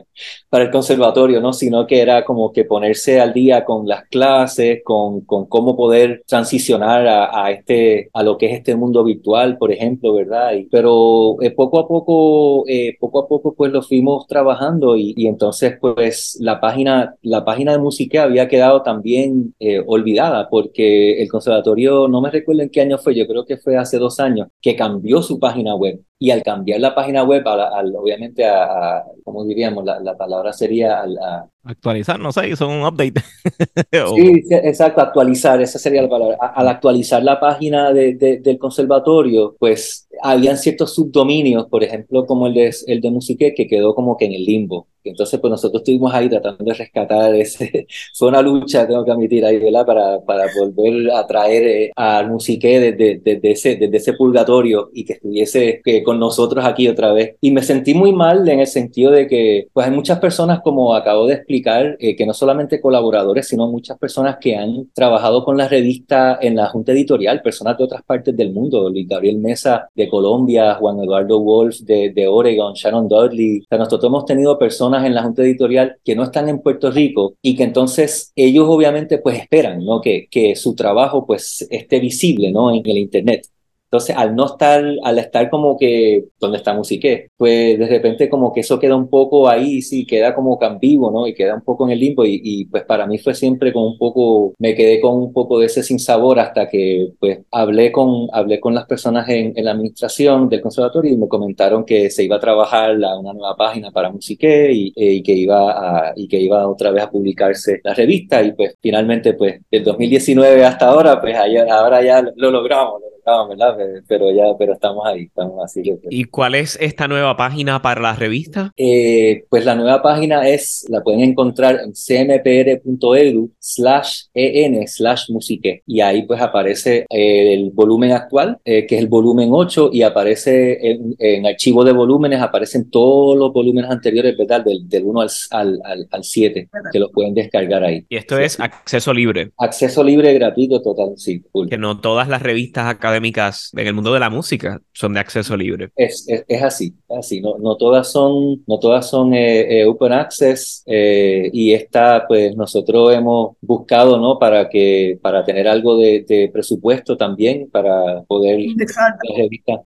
Speaker 5: para el conservatorio, ¿no? Sino que era como que ponerse al día con las clases, con, con cómo poder transicionar a, a este, a lo que es este mundo virtual, por ejemplo, ¿verdad? Y, pero eh, poco a poco, eh, poco a poco pues lo fuimos trabajando y, y entonces pues la página, la página de música había quedado también eh, olvidada porque el conservatorio, no me recuerdo en qué año fue, yo creo que fue hace dos años, que cambió su página web. Y al cambiar la página web, al, obviamente, a, ¿cómo diríamos? La, la palabra sería a,
Speaker 4: Actualizar, no sé, hizo un update.
Speaker 5: sí, exacto, actualizar, esa sería la palabra. Al actualizar la página de, del conservatorio, pues habían ciertos subdominios, por ejemplo, como el de, el de Musique, que quedó como que en el limbo. Entonces, pues nosotros estuvimos ahí tratando de rescatar ese. Fue una lucha, tengo que admitir, ahí, ¿verdad? Para, para volver a traer eh, al Musique desde, desde, ese, desde ese purgatorio y que estuviese que con nosotros aquí otra vez. Y me sentí muy mal en el sentido de que, pues hay muchas personas, como acabo de explicar, eh, que no solamente colaboradores, sino muchas personas que han trabajado con la revista en la junta editorial, personas de otras partes del mundo, Luis Gabriel Mesa de Colombia, Juan Eduardo Wolf de, de Oregon, Sharon Dudley. O sea, nosotros hemos tenido personas en la junta editorial que no están en Puerto Rico y que entonces ellos obviamente pues esperan, ¿no? Que, que su trabajo pues esté visible, ¿no? En el Internet. Entonces, al no estar, al estar como que donde está Musiqué, pues de repente como que eso queda un poco ahí, sí, queda como que vivo, ¿no? Y queda un poco en el limbo y, y, pues para mí fue siempre como un poco, me quedé con un poco de ese sinsabor hasta que pues hablé con, hablé con las personas en, en la administración del conservatorio y me comentaron que se iba a trabajar la, una nueva página para Musiqué y, y, que iba a, y que iba otra vez a publicarse la revista y pues finalmente pues del 2019 hasta ahora pues ahora ya lo logramos, ¿verdad? Pero ya, pero estamos ahí, estamos así.
Speaker 2: ¿Y cuál es esta nueva página para la revista?
Speaker 5: Eh, pues la nueva página es, la pueden encontrar en cmpr.edu slash en slash musique y ahí pues aparece eh, el volumen actual, eh, que es el volumen 8 y aparece en, en, archivo de volúmenes, aparecen todos los volúmenes anteriores, ¿verdad? Del, del 1 al, al, al, 7, que los pueden descargar ahí.
Speaker 2: Y esto es acceso libre.
Speaker 5: Acceso libre, gratuito, total, sí.
Speaker 2: Que no todas las revistas acá académicas en el mundo de la música son de acceso libre.
Speaker 5: Es, es, es así, es así. No, no todas son, no todas son eh, eh, open access eh, y esta, pues nosotros hemos buscado, ¿no? Para que, para tener algo de, de presupuesto también para poder.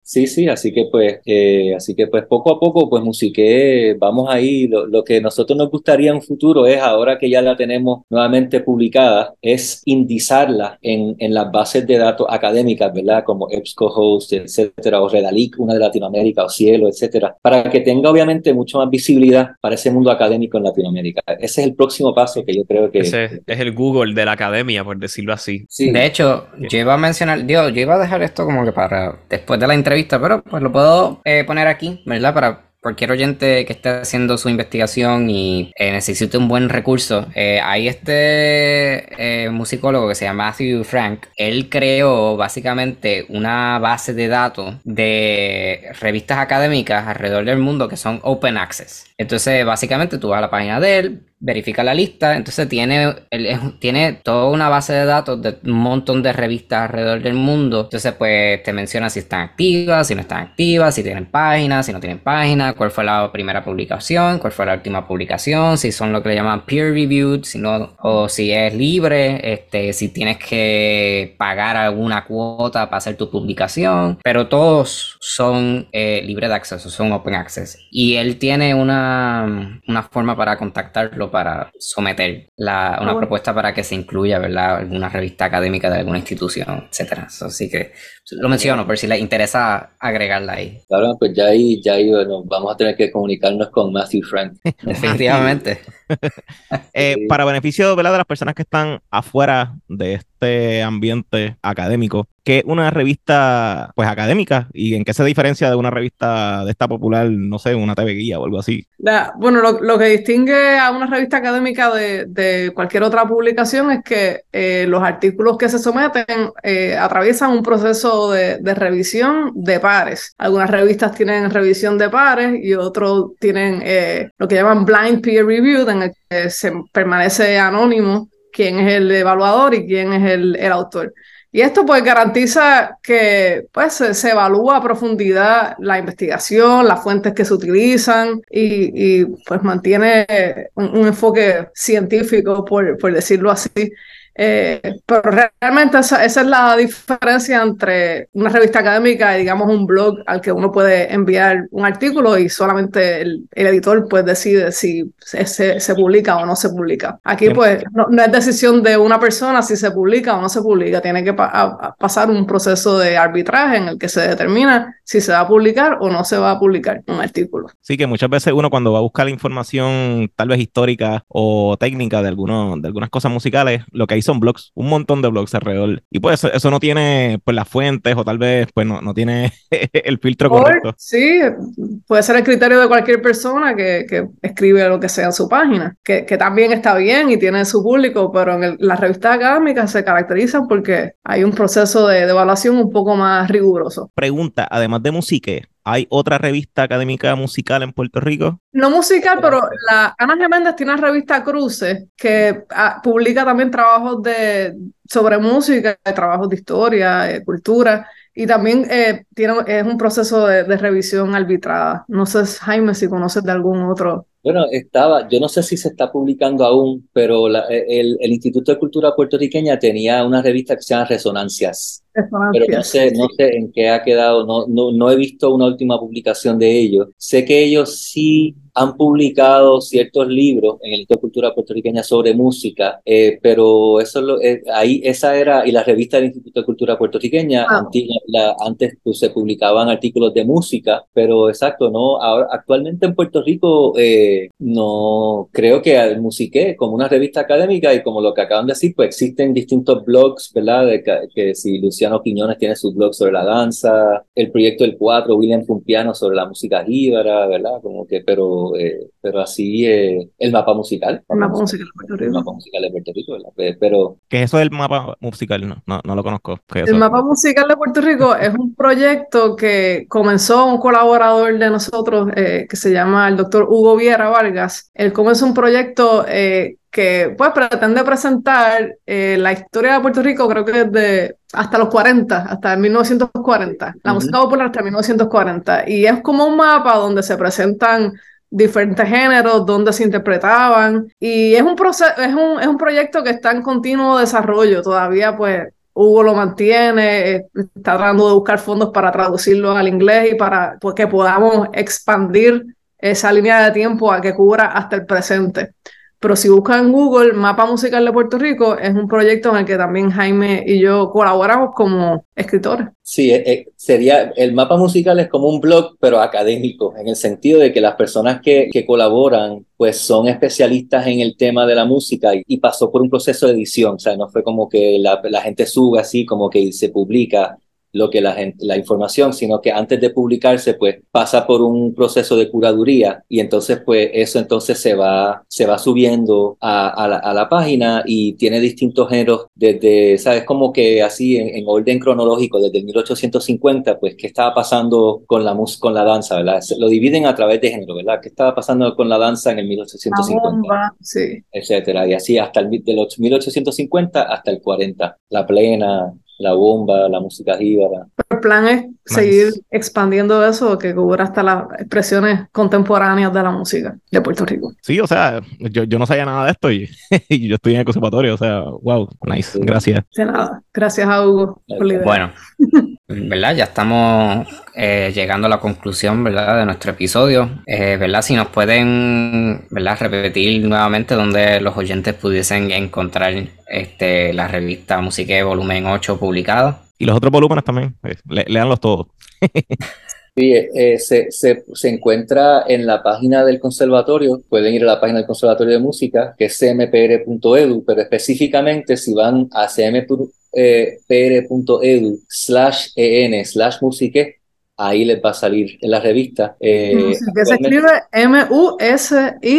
Speaker 5: Sí, sí, así que pues, así que pues poco a poco, pues musiqué, vamos ahí. Lo, lo que nosotros nos gustaría en un futuro es ahora que ya la tenemos nuevamente publicada, es indizarla en, en las bases de datos académicas, ¿verdad? Como EBSCO-Host, etcétera, o Redalic, una de Latinoamérica, o Cielo, etcétera, para que tenga obviamente mucho más visibilidad para ese mundo académico en Latinoamérica. Ese es el próximo paso que yo creo que...
Speaker 2: Ese es el Google de la academia, por decirlo así.
Speaker 1: Sí. De hecho, yo iba a mencionar, yo, yo iba a dejar esto como que para después de la entrevista, pero pues lo puedo eh, poner aquí, ¿verdad? Para cualquier oyente que esté haciendo su investigación y eh, necesite un buen recurso, eh, hay este eh, musicólogo que se llama Matthew Frank. Él creó básicamente una base de datos de revistas académicas alrededor del mundo que son open access. Entonces, básicamente tú vas a la página de él, verifica la lista, entonces tiene, tiene toda una base de datos de un montón de revistas alrededor del mundo, entonces pues te menciona si están activas, si no están activas, si tienen páginas, si no tienen páginas, cuál fue la primera publicación, cuál fue la última publicación, si son lo que le llaman peer reviewed, si no, o si es libre, este, si tienes que pagar alguna cuota para hacer tu publicación, pero todos son eh, libres de acceso, son open access. Y él tiene una, una forma para contactarlo para someter la, una propuesta para que se incluya, ¿verdad? Alguna revista académica de alguna institución, etcétera. Así que lo menciono por si les interesa agregarla ahí.
Speaker 5: Claro, pues ya ahí, ya ahí vamos a tener que comunicarnos con Matthew Frank.
Speaker 1: Definitivamente.
Speaker 4: eh, para beneficio ¿verdad? de las personas que están afuera de este ambiente académico, ¿qué es una revista pues académica y en qué se diferencia de una revista de esta popular, no sé, una TV guía o algo así?
Speaker 3: bueno, lo, lo, que distingue a una revista académica de, de cualquier otra publicación es que eh, los artículos que se someten eh, atraviesan un proceso de, de, revisión de pares. Algunas revistas tienen revisión de pares y otros tienen eh, lo que llaman blind peer review, en el que se permanece anónimo quién es el evaluador y quién es el, el autor. Y esto pues garantiza que pues se, evalúa a profundidad la investigación, las fuentes que se utilizan y, y pues mantiene un, un enfoque científico, por, por decirlo así, eh, pero realmente esa, esa, es la diferencia entre una revista académica y digamos un blog al que uno puede enviar un artículo y solamente el, el editor pues decide si se, se, se, publica o no se publica. Aquí pues no, no, es decisión de una persona si se publica o no se publica, tiene que pa a, pasar un proceso de arbitraje en el que se determina si se va a publicar o no se va a publicar un artículo.
Speaker 4: Sí, que muchas veces uno cuando va a buscar información tal vez histórica o técnica de, alguno, de algunas cosas musicales, lo que hay son blogs, un montón de blogs alrededor. Y pues eso, no tiene pues las fuentes o tal vez pues no, no tiene el filtro correcto.
Speaker 3: Sí, puede ser el criterio de cualquier persona que, que escribe lo que sea en su página, que, que, también está bien y tiene su público, pero en el, las revistas académicas se caracterizan porque hay un proceso de, de evaluación un poco más riguroso.
Speaker 4: Pregunta, además de música, ¿Hay otra revista académica musical en Puerto Rico?
Speaker 3: No musical, pero la Ana Geméndez tiene una revista Cruces que ah, publica también trabajos de, sobre música, trabajos de historia, de cultura, y también eh, tiene, es un proceso de, de, revisión arbitrada. No sé, Jaime, si conoces de algún otro
Speaker 5: Bueno, estaba, yo no sé si se está publicando aún, pero la, el, el, Instituto de Cultura Puertorriqueña tenía una revista que se llama Resonancias. Pero no sé, no sé en qué ha quedado, no, no, no he visto una última publicación de ellos. Sé que ellos sí han publicado ciertos libros en el Instituto de Cultura Puertorriqueña sobre música, eh, pero eso lo, eh, ahí esa era, y la revista del Instituto de Cultura Puertorriqueña, ah. la, antes pues, se publicaban artículos de música, pero exacto, no, ahora actualmente en Puerto Rico eh, no creo que al Musiqué, como una revista académica y como lo que acaban de decir, pues existen distintos blogs, ¿verdad? De que, si Luciano Quiñones tiene su blog sobre la danza, el proyecto del 4, William Pumpiano sobre la música jíbara, ¿verdad? Como que, pero eh, pero, así eh, el mapa musical.
Speaker 3: El mapa musical de Puerto Rico.
Speaker 5: El mapa musical de Puerto Rico, Pero...
Speaker 4: ¿Qué es eso del mapa musical? No, no, no lo conozco.
Speaker 3: el mapa musical de Puerto Rico es un proyecto que comenzó un colaborador de nosotros eh, que se llama el doctor Hugo Viera Vargas. Él comenzó un proyecto que pues pretende presentar la historia de Puerto Rico, creo que desde hasta los 40, hasta 1940, la música popular hasta 1940, y es como un mapa donde se presentan diferentes géneros, donde se interpretaban. Y es un, proceso, es un, es un proyecto que está en continuo desarrollo. Todavía, pues, Hugo lo mantiene, eh, está tratando de buscar fondos para traducirlo al inglés y para pues, que podamos expandir esa línea de tiempo a que cubra hasta el presente. Pero si buscan en Google Mapa Musical de Puerto Rico, es un proyecto en el que también Jaime y yo colaboramos como escritores.
Speaker 5: Sí, eh, eh, sería, el mapa musical es como un blog, pero académico, en el sentido de que las personas que, que colaboran, pues son especialistas en el tema de la música y, pasó por un proceso de edición, o sea, no fue como que la, gente sube así, como que se publica, lo que la, gente, la información, sino que antes de publicarse, pues pasa por un proceso de curaduría y entonces, pues eso entonces se va, se va subiendo a, a, la, a la, página y tiene distintos géneros desde, ¿sabes? Como que así en, en, orden cronológico, desde el 1850, pues qué estaba pasando con la, con la danza, ¿verdad? Lo dividen a través de género, ¿verdad? ¿Qué estaba pasando con la danza en el 1850?
Speaker 3: Bomba, sí.
Speaker 5: Etcétera. Y así hasta el de los 1850 hasta el 40, la plena, la bomba, la música jíbara.
Speaker 3: El plan es seguir expandiendo eso, que cubra hasta las expresiones contemporáneas de la música de Puerto Rico.
Speaker 4: Sí, o sea, yo, yo no sabía nada de esto y, yo estoy en el conservatorio, o sea, wow, nice, gracias.
Speaker 3: De nada, gracias a Hugo por la idea.
Speaker 1: Bueno, ¿verdad? Ya estamos eh, llegando a la conclusión, ¿verdad? De nuestro episodio, eh, ¿verdad? Si nos pueden, ¿verdad? Repetir nuevamente donde los oyentes pudiesen encontrar este, la revista Musique Volumen 8 publicada.
Speaker 4: Y los otros volúmenes también, eh, leanlos todos.
Speaker 5: Sí, se, se, se, encuentra en la página del conservatorio, pueden ir a la página del conservatorio de música, que es cmpr.edu, pero específicamente si van a cmpr.edu slash en slash musique, ahí les va a salir en la revista.
Speaker 3: Eh, se escribe M-U-S-I-K-E.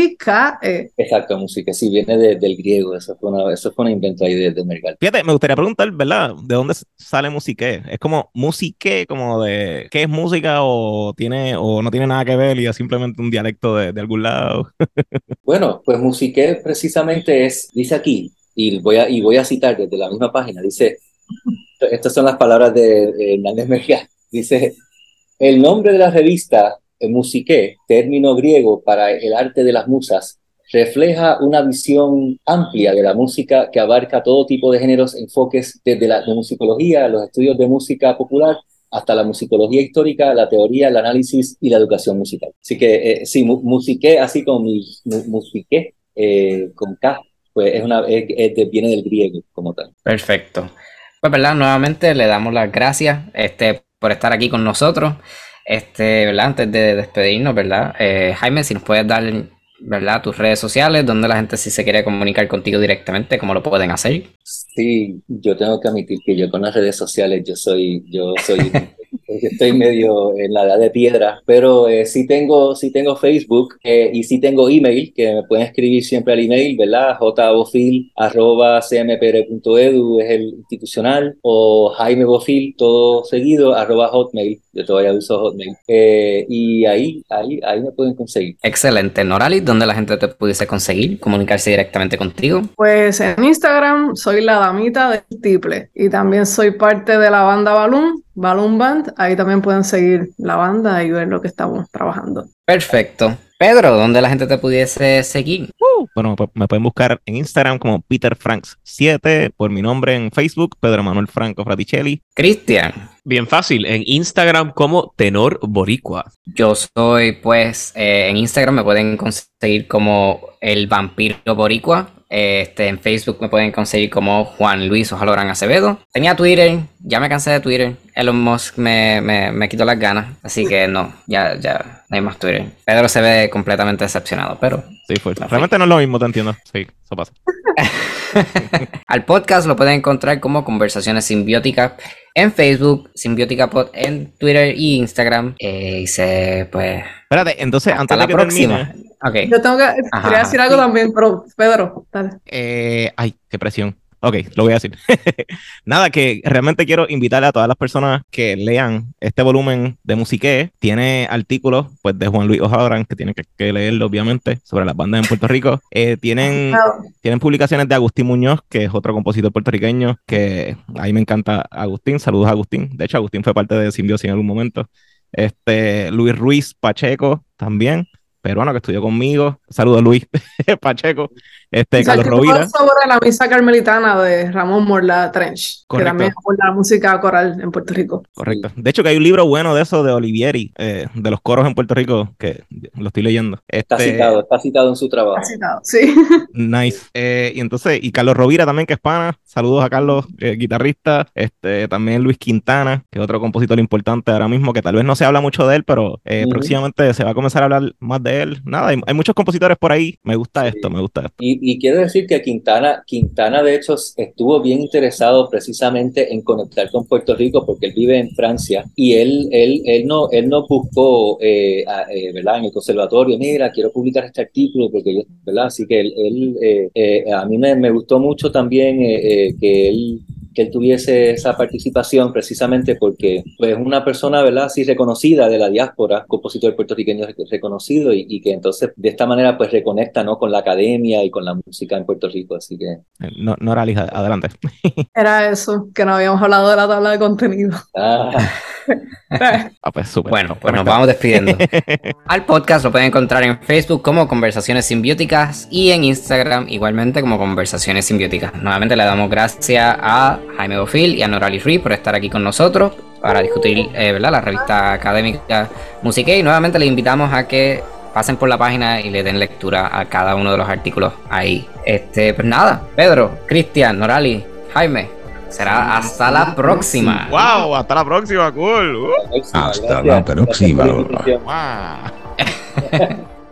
Speaker 5: Exacto, música, sí, viene del griego, eso fue una, eso fue una invento ahí de, de Mergal.
Speaker 4: Fíjate, me gustaría preguntar, ¿verdad? ¿De dónde sale musique? ¿Es como musique, como de qué es música o tiene o no tiene nada que ver y es simplemente un dialecto de, de algún lado?
Speaker 5: bueno, pues musique precisamente es, dice aquí, y voy a, y voy a citar desde la misma página, dice, estas son las palabras de, de Hernández Mergal, dice, el nombre de la revista, eh, Musique, término griego para el arte de las musas, refleja una visión amplia de la música que abarca todo tipo de géneros, enfoques desde la musicología, los estudios de música popular, hasta la musicología histórica, la teoría, el análisis y la educación musical. Así que eh, sí, musique, así como musique, eh, con K, pues es una, viene del griego como tal.
Speaker 1: Perfecto. Pues verdad, nuevamente le damos las gracias este, por estar aquí con nosotros. Este, ¿verdad? Antes de despedirnos, ¿verdad? Eh, Jaime, si nos puedes dar, ¿verdad? Tus redes sociales, donde la gente si se quiere comunicar contigo directamente, ¿cómo lo pueden hacer?
Speaker 5: Sí, yo tengo que admitir que yo con las redes sociales, yo soy, yo soy estoy medio en la edad de piedra, pero eh, sí, tengo, sí tengo Facebook eh, y sí tengo email, que me pueden escribir siempre al email, ¿verdad? jbofil.cmpr.edu es el institucional, o Jaime Bofil, todo seguido, arroba hotmail. Yo todavía uso Hotmail. Eh, y ahí, ahí, ahí me pueden conseguir.
Speaker 1: Excelente. Noralis, ¿dónde la gente te pudiese conseguir? Comunicarse directamente contigo.
Speaker 3: Pues en Instagram soy la damita del tiple y también soy parte de la banda Balloon Balloon Band, ahí también pueden seguir la banda y ver lo que estamos trabajando.
Speaker 1: Perfecto. Pedro, ¿dónde la gente te pudiese seguir?
Speaker 4: Uh, bueno, me pueden buscar en Instagram como Peter Franks 7, por mi nombre en Facebook, Pedro Manuel Franco Fraticelli.
Speaker 1: Cristian.
Speaker 2: Bien fácil, en Instagram como Tenor Boricua.
Speaker 1: Yo soy, pues, eh, en Instagram me pueden conseguir como el vampiro boricua. Este, en Facebook me pueden conseguir como Juan Luis Ojalorán Acevedo. Tenía Twitter, ya me cansé de Twitter. Elon Musk me, me, me quitó las ganas. Así que no, ya, ya no hay más Twitter. Pedro se ve completamente decepcionado, pero.
Speaker 4: Sí, fue. Realmente no es lo mismo, te entiendo. Sí, eso pasa.
Speaker 1: Al podcast lo pueden encontrar como Conversaciones Simbióticas en Facebook, Simbiótica Pod en Twitter y Instagram. Eh, y se, pues.
Speaker 4: Espérate, entonces,
Speaker 1: Hasta
Speaker 4: antes
Speaker 1: la
Speaker 4: de que
Speaker 1: próxima.
Speaker 4: termine,
Speaker 1: Ok.
Speaker 3: Yo tengo que,
Speaker 1: Ajá,
Speaker 3: quería decir algo también, pero Pedro, dale.
Speaker 4: Eh, ay, qué presión. Ok, lo voy a decir. Nada, que realmente quiero invitarle a todas las personas que lean este volumen de Musique. Tiene artículos pues, de Juan Luis Ojalorán, que tienen que, que leerlo, obviamente, sobre las bandas en Puerto Rico. Eh, tienen, tienen publicaciones de Agustín Muñoz, que es otro compositor puertorriqueño, que a mí me encanta Agustín. Saludos a Agustín. De hecho, Agustín fue parte de Simbiosis en algún momento. Este, Luis Ruiz Pacheco también, peruano que estudió conmigo. Saludos, Luis Pacheco. Este,
Speaker 3: O sea,
Speaker 4: Carlos Rovira.
Speaker 3: sobre la misa carmelitana de Ramón Morla Trench,
Speaker 4: Correcto.
Speaker 3: que también aborda la música coral en Puerto Rico.
Speaker 4: Correcto. De hecho, que hay un libro bueno de eso de Olivieri, eh, de los coros en Puerto Rico, que lo estoy leyendo.
Speaker 5: Está
Speaker 4: Este,
Speaker 5: citado, está citado en su trabajo.
Speaker 3: Ha citado, sí.
Speaker 4: Nice. Eh, y entonces, y Carlos Rovira también, que es pana. Saludos a Carlos, eh, guitarrista. Este, también Luis Quintana, que es otro compositor importante ahora mismo, que tal vez no se habla mucho de él, pero eh, próximamente se va a comenzar a hablar más de él. Nada, hay, hay muchos compositores por ahí. Me gusta
Speaker 5: Sí.
Speaker 4: esto, me gusta esto.
Speaker 5: Y, y quiero decir que Quintana, Quintana de hecho estuvo bien interesado precisamente en conectar con Puerto Rico porque él vive en Francia y él, él, él, no, él no buscó, eh, a- eh, ¿verdad? En el conservatorio, mira, quiero publicar este artículo porque yo, ¿verdad? Así que él, él, eh, eh, a mí me, me gustó mucho también eh, eh, que él que él tuviese esa participación precisamente porque pues, es una persona, ¿verdad? Así reconocida de la diáspora, compositor puertorriqueño rec- reconocido y, y que entonces de esta manera pues reconecta, ¿no? Con la academia y con la música en Puerto Rico, así que...
Speaker 4: Eh, No, Nora Lija, adelante.
Speaker 3: Era eso, que no habíamos hablado de la tabla de contenido.
Speaker 5: Ah,
Speaker 4: Ah, pues súper.
Speaker 1: Bueno, pues nos vamos despidiendo. Al podcast lo pueden encontrar en Facebook como Conversaciones Simbióticas y en Instagram igualmente como Conversaciones Simbióticas. Nuevamente le damos gracias a Jaime Bofil y a Norali Ruiz por estar aquí con nosotros para discutir eh, ¿verdad? la revista académica Musique y nuevamente le invitamos a que pasen por la página y le den lectura a cada uno de los artículos ahí. Este, pues nada, Pedro, Cristian, Norali, Jaime, será hasta la próxima.
Speaker 4: ¡Wow! Hasta la próxima, cool. Uh.
Speaker 6: Hasta
Speaker 5: gracias.
Speaker 6: la próxima.
Speaker 4: Wow.